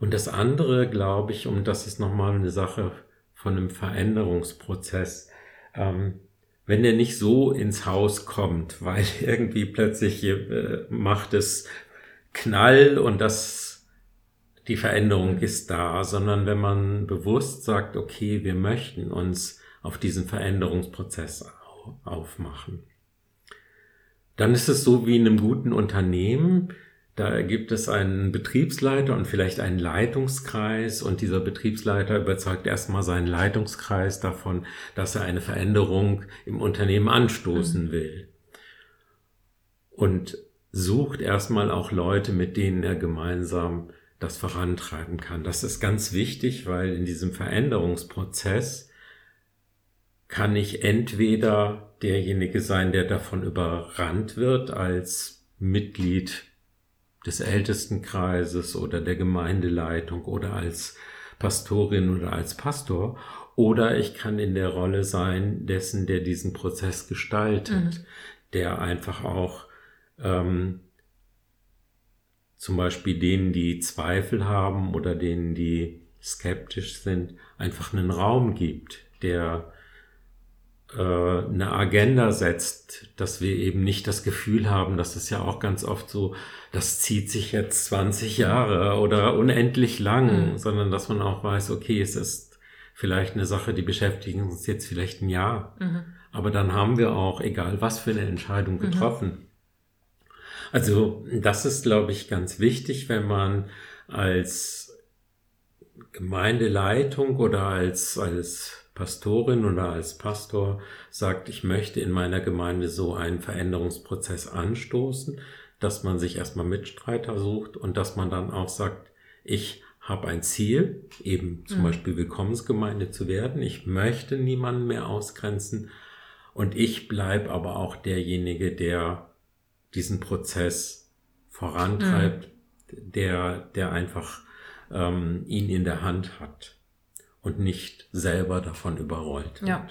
Und das andere, glaube ich, und das ist nochmal eine Sache von einem Veränderungsprozess, ähm, wenn der nicht so ins Haus kommt, weil irgendwie plötzlich äh, macht es Knall und das die Veränderung ist da, sondern wenn man bewusst sagt, okay, wir möchten uns auf diesen Veränderungsprozess aufmachen. Dann ist es so wie in einem guten Unternehmen, da gibt es einen Betriebsleiter und vielleicht einen Leitungskreis und dieser Betriebsleiter überzeugt erstmal seinen Leitungskreis davon, dass er eine Veränderung im Unternehmen anstoßen mhm. will. Und sucht erstmal auch Leute, mit denen er gemeinsam das vorantreiben kann. Das ist ganz wichtig, weil in diesem Veränderungsprozess kann ich entweder derjenige sein, der davon überrannt wird als Mitglied des Ältestenkreises oder der Gemeindeleitung oder als Pastorin oder als Pastor, oder ich kann in der Rolle sein dessen, der diesen Prozess gestaltet, mhm. der einfach auch ähm, zum Beispiel denen, die Zweifel haben oder denen, die skeptisch sind, einfach einen Raum gibt, der äh, eine Agenda setzt, dass wir eben nicht das Gefühl haben, das ist ja auch ganz oft so, das zieht sich jetzt 20 Jahre oder unendlich lang, mhm. sondern dass man auch weiß, okay, es ist vielleicht eine Sache, die beschäftigen uns jetzt vielleicht ein Jahr. Mhm. Aber dann haben wir auch, egal was für eine Entscheidung mhm. getroffen. Mhm. Also das ist, glaube ich, ganz wichtig, wenn man als Gemeindeleitung oder als, als Pastorin oder als Pastor sagt, ich möchte in meiner Gemeinde so einen Veränderungsprozess anstoßen, dass man sich erstmal Mitstreiter sucht und dass man dann auch sagt, ich habe ein Ziel, eben zum mhm. Beispiel Willkommensgemeinde zu werden. Ich möchte niemanden mehr ausgrenzen und ich bleibe aber auch derjenige, der diesen Prozess vorantreibt, mhm. der, der einfach ähm, ihn in der Hand hat und nicht selber davon überrollt wird. Ja.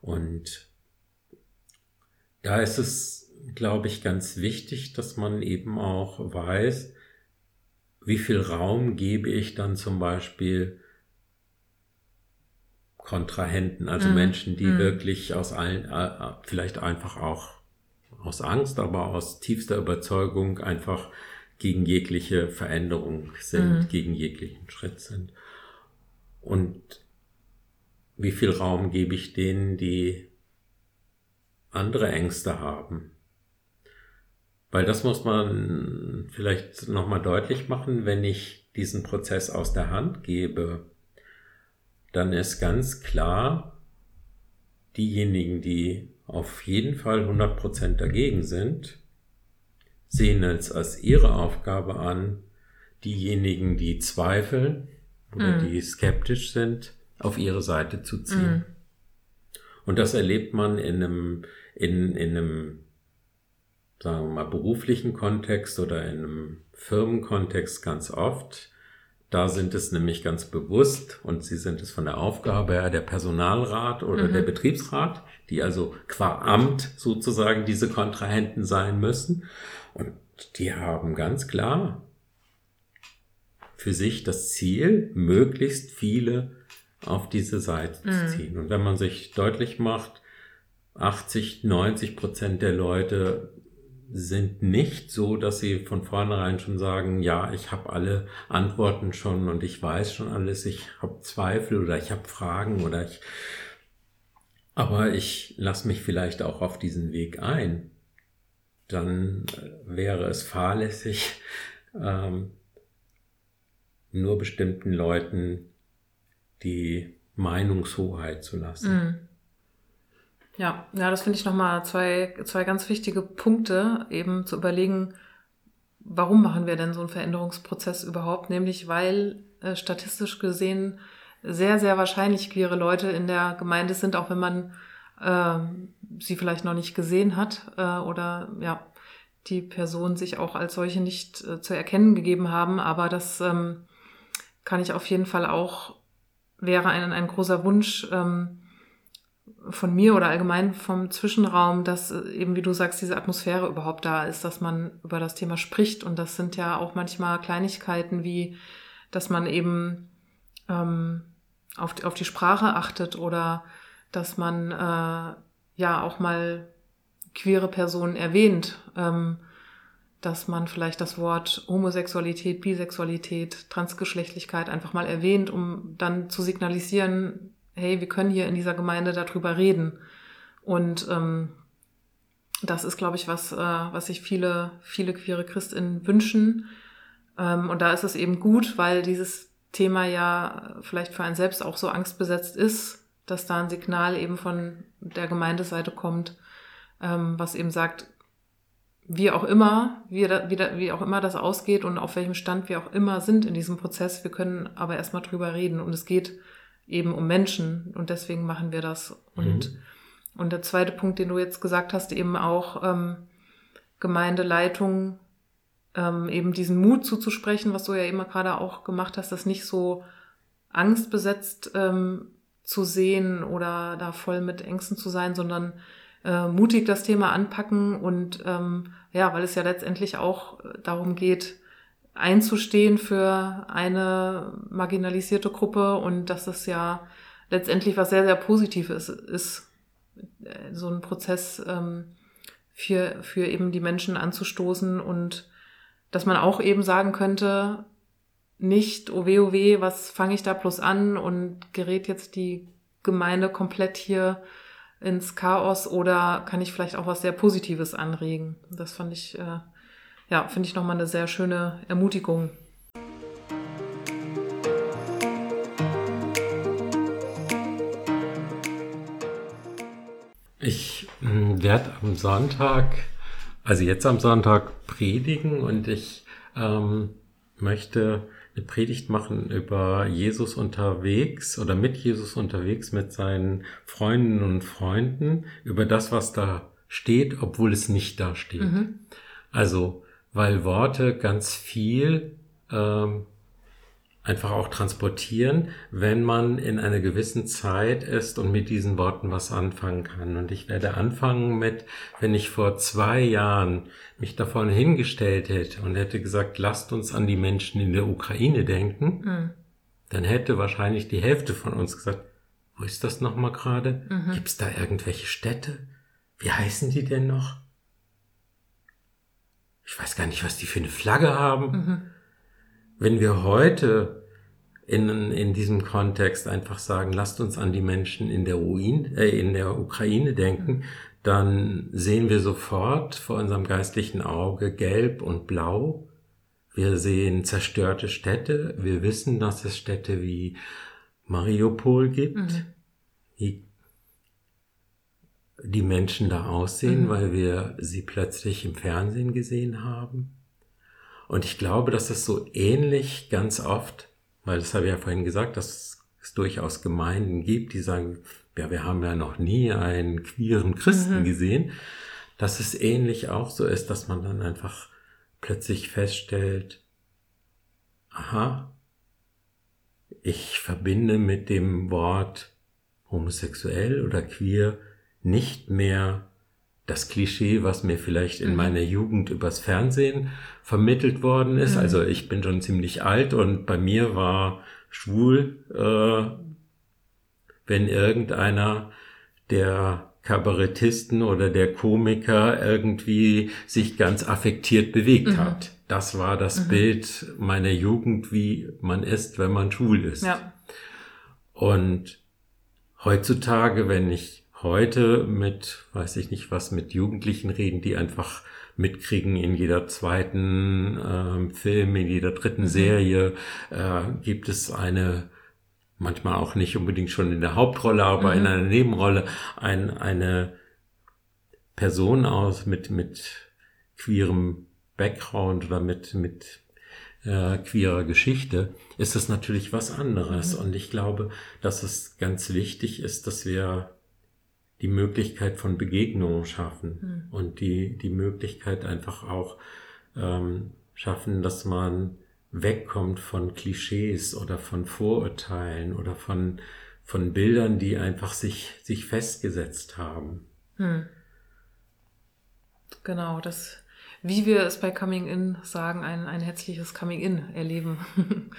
Und da ist es, glaube ich, ganz wichtig, dass man eben auch weiß, wie viel Raum gebe ich dann zum Beispiel Kontrahenten, also mhm. Menschen, die mhm. wirklich aus allen, äh, vielleicht einfach auch aus Angst, aber aus tiefster Überzeugung einfach gegen jegliche Veränderung sind, mhm. gegen jeglichen Schritt sind. Und wie viel Raum gebe ich denen, die andere Ängste haben? Weil das muss man vielleicht nochmal deutlich machen, wenn ich diesen Prozess aus der Hand gebe, dann ist ganz klar, diejenigen, die auf jeden Fall 100% dagegen sind, sehen es als ihre Aufgabe an, diejenigen, die zweifeln, oder mhm. die skeptisch sind, auf ihre Seite zu ziehen. Mhm. Und das erlebt man in einem, in, in einem, sagen wir mal, beruflichen Kontext oder in einem Firmenkontext ganz oft. Da sind es nämlich ganz bewusst und sie sind es von der Aufgabe her der Personalrat oder mhm. der Betriebsrat, die also qua Amt sozusagen diese Kontrahenten sein müssen. Und die haben ganz klar für sich das Ziel, möglichst viele auf diese Seite mhm. zu ziehen. Und wenn man sich deutlich macht, 80, 90 Prozent der Leute sind nicht so, dass sie von vornherein schon sagen, ja, ich habe alle Antworten schon und ich weiß schon alles, ich habe Zweifel oder ich habe Fragen oder ich, aber ich lasse mich vielleicht auch auf diesen Weg ein. Dann wäre es fahrlässig, ähm, nur bestimmten Leuten die Meinungshoheit zu lassen. Mhm. Ja, ja, das finde ich nochmal zwei, zwei ganz wichtige Punkte, eben zu überlegen, warum machen wir denn so einen Veränderungsprozess überhaupt? Nämlich, weil äh, statistisch gesehen sehr, sehr wahrscheinlich queere Leute in der Gemeinde sind, auch wenn man äh, sie vielleicht noch nicht gesehen hat äh, oder ja, die Person sich auch als solche nicht äh, zu erkennen gegeben haben. Aber das ähm, kann ich auf jeden Fall auch, wäre ein, ein großer Wunsch ähm, von mir oder allgemein vom Zwischenraum, dass äh, eben, wie du sagst, diese Atmosphäre überhaupt da ist, dass man über das Thema spricht. Und das sind ja auch manchmal Kleinigkeiten wie, dass man eben ähm, auf, auf die Sprache achtet oder dass man äh, ja auch mal queere Personen erwähnt. Ähm, dass man vielleicht das Wort Homosexualität, Bisexualität, Transgeschlechtlichkeit einfach mal erwähnt, um dann zu signalisieren, hey, wir können hier in dieser Gemeinde darüber reden. Und ähm, das ist, glaube ich, was, äh, was sich viele, viele queere Christinnen wünschen. Ähm, und da ist es eben gut, weil dieses Thema ja vielleicht für einen selbst auch so angstbesetzt ist, dass da ein Signal eben von der Gemeindeseite kommt, ähm, was eben sagt, wie auch immer, wie, wie, wie auch immer das ausgeht und auf welchem Stand wir auch immer sind in diesem Prozess, wir können aber erstmal drüber reden und es geht eben um Menschen und deswegen machen wir das. Und, mhm. und der zweite Punkt, den du jetzt gesagt hast, eben auch ähm, Gemeindeleitung, ähm, eben diesen Mut zuzusprechen, was du ja immer gerade auch gemacht hast, das nicht so angstbesetzt ähm, zu sehen oder da voll mit Ängsten zu sein, sondern äh, mutig das Thema anpacken und ähm, ja, weil es ja letztendlich auch darum geht, einzustehen für eine marginalisierte Gruppe und dass es ja letztendlich was sehr, sehr Positives ist, äh, so ein Prozess ähm, für, für eben die Menschen anzustoßen und dass man auch eben sagen könnte, nicht, oh weh, oh weh, was fange ich da bloß an und gerät jetzt die Gemeinde komplett hier ins Chaos oder kann ich vielleicht auch was sehr Positives anregen? Das fand ich, äh, ja, finde ich nochmal eine sehr schöne Ermutigung. Ich hm, werde am Sonntag, also jetzt am Sonntag predigen und ich ähm, möchte eine Predigt machen über Jesus unterwegs oder mit Jesus unterwegs mit seinen Freundinnen und Freunden, über das, was da steht, obwohl es nicht da steht. Mhm. Also, weil Worte ganz viel ähm, einfach auch transportieren, wenn man in einer gewissen Zeit ist und mit diesen Worten was anfangen kann. Und ich werde anfangen mit, wenn ich vor zwei Jahren mich davon hingestellt hätte und hätte gesagt, lasst uns an die Menschen in der Ukraine denken, mhm. dann hätte wahrscheinlich die Hälfte von uns gesagt, wo ist das nochmal gerade? Mhm. Gibt es da irgendwelche Städte? Wie heißen die denn noch? Ich weiß gar nicht, was die für eine Flagge haben. Mhm. Wenn wir heute in, in diesem Kontext einfach sagen, lasst uns an die Menschen in der, Ruin, äh, in der Ukraine denken, dann sehen wir sofort vor unserem geistlichen Auge gelb und blau. Wir sehen zerstörte Städte. Wir wissen, dass es Städte wie Mariupol gibt, mhm. wie die Menschen da aussehen, mhm. weil wir sie plötzlich im Fernsehen gesehen haben. Und ich glaube, dass es so ähnlich ganz oft, weil das habe ich ja vorhin gesagt, dass es durchaus Gemeinden gibt, die sagen, ja, wir haben ja noch nie einen queeren Christen mhm. gesehen, dass es ähnlich auch so ist, dass man dann einfach plötzlich feststellt, aha, ich verbinde mit dem Wort homosexuell oder queer nicht mehr das Klischee, was mir vielleicht in mhm. meiner Jugend übers Fernsehen vermittelt worden ist. Mhm. Also ich bin schon ziemlich alt und bei mir war schwul, äh, wenn irgendeiner der Kabarettisten oder der Komiker irgendwie sich ganz affektiert bewegt mhm. hat. Das war das mhm. Bild meiner Jugend, wie man ist, wenn man schwul ist. Ja. Und heutzutage, wenn ich heute mit, weiß ich nicht was, mit Jugendlichen reden, die einfach mitkriegen in jeder zweiten äh, Film, in jeder dritten mhm. Serie äh, gibt es eine, manchmal auch nicht unbedingt schon in der Hauptrolle, aber mhm. in einer Nebenrolle, ein, eine Person aus mit, mit queerem Background oder mit, mit äh, queerer Geschichte, ist das natürlich was anderes. Mhm. Und ich glaube, dass es ganz wichtig ist, dass wir die Möglichkeit von Begegnungen schaffen mhm. und die, die Möglichkeit einfach auch ähm, schaffen, dass man wegkommt von Klischees oder von Vorurteilen oder von, von Bildern, die einfach sich, sich festgesetzt haben. Hm. Genau, das, wie wir es bei Coming In sagen, ein, ein herzliches Coming In erleben.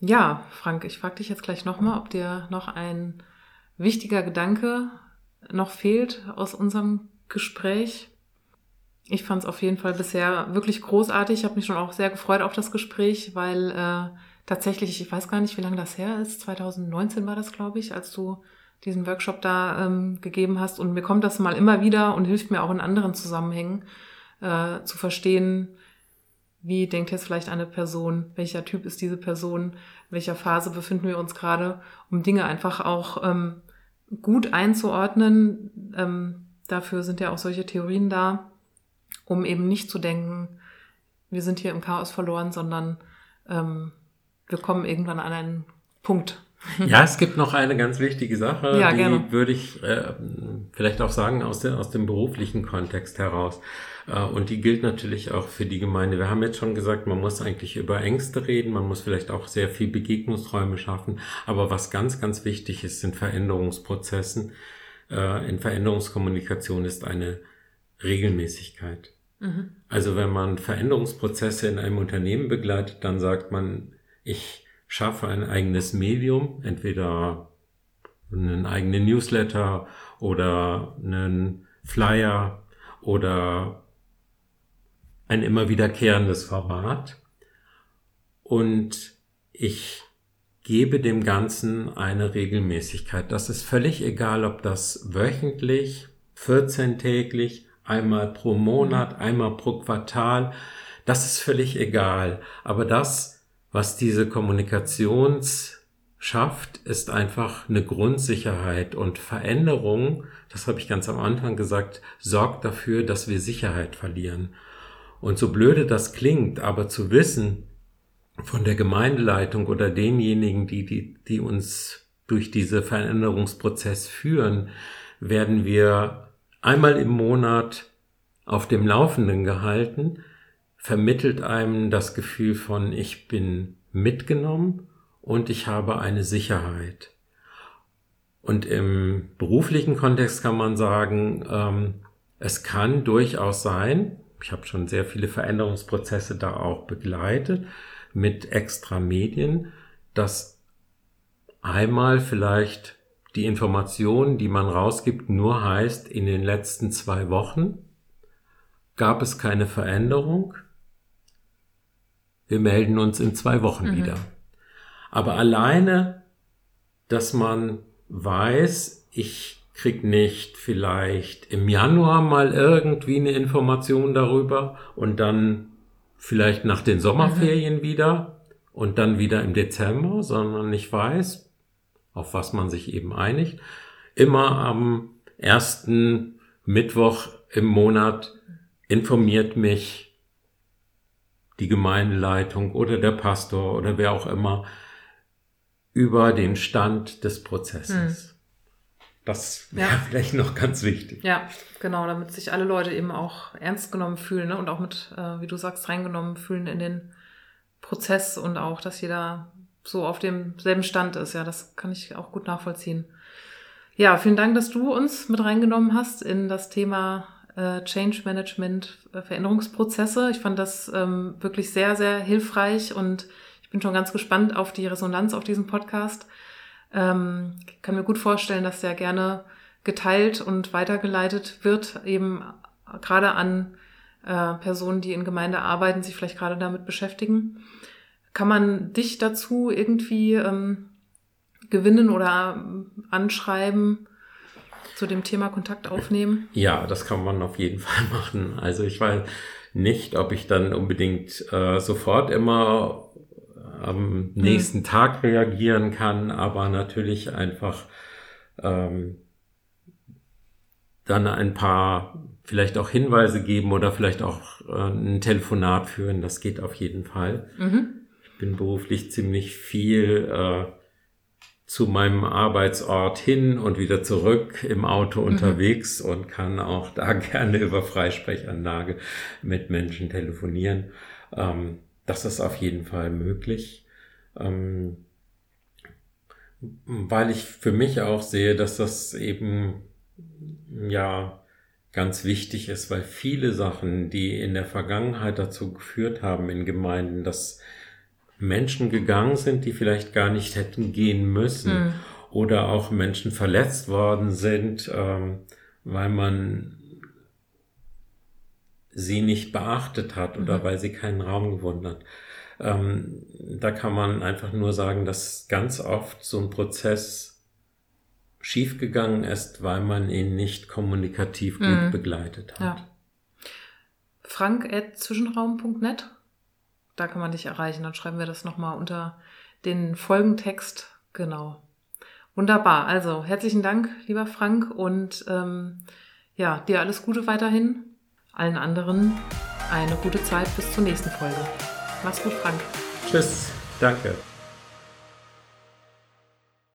ja, Frank, ich frage dich jetzt gleich nochmal, ob dir noch ein wichtiger Gedanke noch fehlt aus unserem Gespräch. Ich fand es auf jeden Fall bisher wirklich großartig. Ich habe mich schon auch sehr gefreut auf das Gespräch, weil äh, tatsächlich, ich weiß gar nicht, wie lange das her ist. 2019 war das, glaube ich, als du diesen Workshop da ähm, gegeben hast. Und mir kommt das mal immer wieder und hilft mir auch in anderen Zusammenhängen äh, zu verstehen, wie denkt jetzt vielleicht eine Person, welcher Typ ist diese Person, in welcher Phase befinden wir uns gerade, um Dinge einfach auch ähm, gut einzuordnen. Ähm, dafür sind ja auch solche Theorien da, um eben nicht zu denken, wir sind hier im Chaos verloren, sondern ähm, wir kommen irgendwann an einen Punkt. Ja, es gibt noch eine ganz wichtige Sache, ja, die gerne. würde ich äh, vielleicht auch sagen aus, der, aus dem beruflichen Kontext heraus. Äh, und die gilt natürlich auch für die Gemeinde. Wir haben jetzt schon gesagt, man muss eigentlich über Ängste reden, man muss vielleicht auch sehr viel Begegnungsräume schaffen. Aber was ganz, ganz wichtig ist in Veränderungsprozessen, äh, in Veränderungskommunikation ist eine Regelmäßigkeit. Mhm. Also wenn man Veränderungsprozesse in einem Unternehmen begleitet, dann sagt man, ich schaffe ein eigenes Medium, entweder einen eigenen Newsletter oder einen Flyer oder ein immer wiederkehrendes Format. Und ich gebe dem Ganzen eine Regelmäßigkeit. Das ist völlig egal, ob das wöchentlich, 14-täglich, einmal pro Monat, einmal pro Quartal. Das ist völlig egal. Aber das, was diese Kommunikations schafft, ist einfach eine Grundsicherheit und Veränderung, das habe ich ganz am Anfang gesagt, sorgt dafür, dass wir Sicherheit verlieren. Und so blöde das klingt, aber zu wissen von der Gemeindeleitung oder denjenigen, die, die, die uns durch diese Veränderungsprozess führen, werden wir einmal im Monat auf dem Laufenden gehalten, vermittelt einem das Gefühl von, ich bin mitgenommen und ich habe eine Sicherheit. Und im beruflichen Kontext kann man sagen, ähm, es kann durchaus sein, ich habe schon sehr viele Veränderungsprozesse da auch begleitet mit extra Medien, dass einmal vielleicht die Information, die man rausgibt, nur heißt, in den letzten zwei Wochen gab es keine Veränderung. Wir melden uns in zwei Wochen mhm. wieder. Aber alleine, dass man weiß, ich krieg nicht vielleicht im Januar mal irgendwie eine Information darüber und dann vielleicht nach den Sommerferien mhm. wieder und dann wieder im Dezember, sondern ich weiß, auf was man sich eben einigt, immer am ersten Mittwoch im Monat informiert mich die Gemeindeleitung oder der Pastor oder wer auch immer über den Stand des Prozesses. Hm. Das wäre ja. vielleicht noch ganz wichtig. Ja, genau, damit sich alle Leute eben auch ernst genommen fühlen ne? und auch mit, äh, wie du sagst, reingenommen fühlen in den Prozess und auch, dass jeder so auf demselben Stand ist. Ja, das kann ich auch gut nachvollziehen. Ja, vielen Dank, dass du uns mit reingenommen hast in das Thema äh, Change Management, äh, Veränderungsprozesse. Ich fand das ähm, wirklich sehr, sehr hilfreich und ich bin schon ganz gespannt auf die Resonanz auf diesem Podcast. Ähm, kann mir gut vorstellen, dass der gerne geteilt und weitergeleitet wird, eben gerade an äh, Personen, die in Gemeinde arbeiten, sich vielleicht gerade damit beschäftigen. Kann man dich dazu irgendwie ähm, gewinnen oder ähm, anschreiben, zu dem Thema Kontakt aufnehmen? Ja, das kann man auf jeden Fall machen. Also ich weiß nicht, ob ich dann unbedingt äh, sofort immer am nächsten mhm. Tag reagieren kann, aber natürlich einfach ähm, dann ein paar vielleicht auch Hinweise geben oder vielleicht auch äh, ein Telefonat führen. Das geht auf jeden Fall. Mhm. Ich bin beruflich ziemlich viel äh, zu meinem Arbeitsort hin und wieder zurück im Auto mhm. unterwegs und kann auch da gerne über Freisprechanlage mit Menschen telefonieren. Ähm, das ist auf jeden Fall möglich. Ähm, weil ich für mich auch sehe, dass das eben ja ganz wichtig ist, weil viele Sachen, die in der Vergangenheit dazu geführt haben in Gemeinden, dass Menschen gegangen sind, die vielleicht gar nicht hätten gehen müssen mhm. oder auch Menschen verletzt worden sind, ähm, weil man sie nicht beachtet hat oder mhm. weil sie keinen Raum gewonnen hat. Ähm, da kann man einfach nur sagen, dass ganz oft so ein Prozess schiefgegangen ist, weil man ihn nicht kommunikativ gut mhm. begleitet hat. Ja. frank.zwischenraum.net Da kann man dich erreichen. Dann schreiben wir das nochmal unter den Folgentext. Genau. Wunderbar. Also herzlichen Dank, lieber Frank. Und ähm, ja, dir alles Gute weiterhin allen anderen eine gute Zeit bis zur nächsten Folge. Mach's gut, Frank. Tschüss. Danke.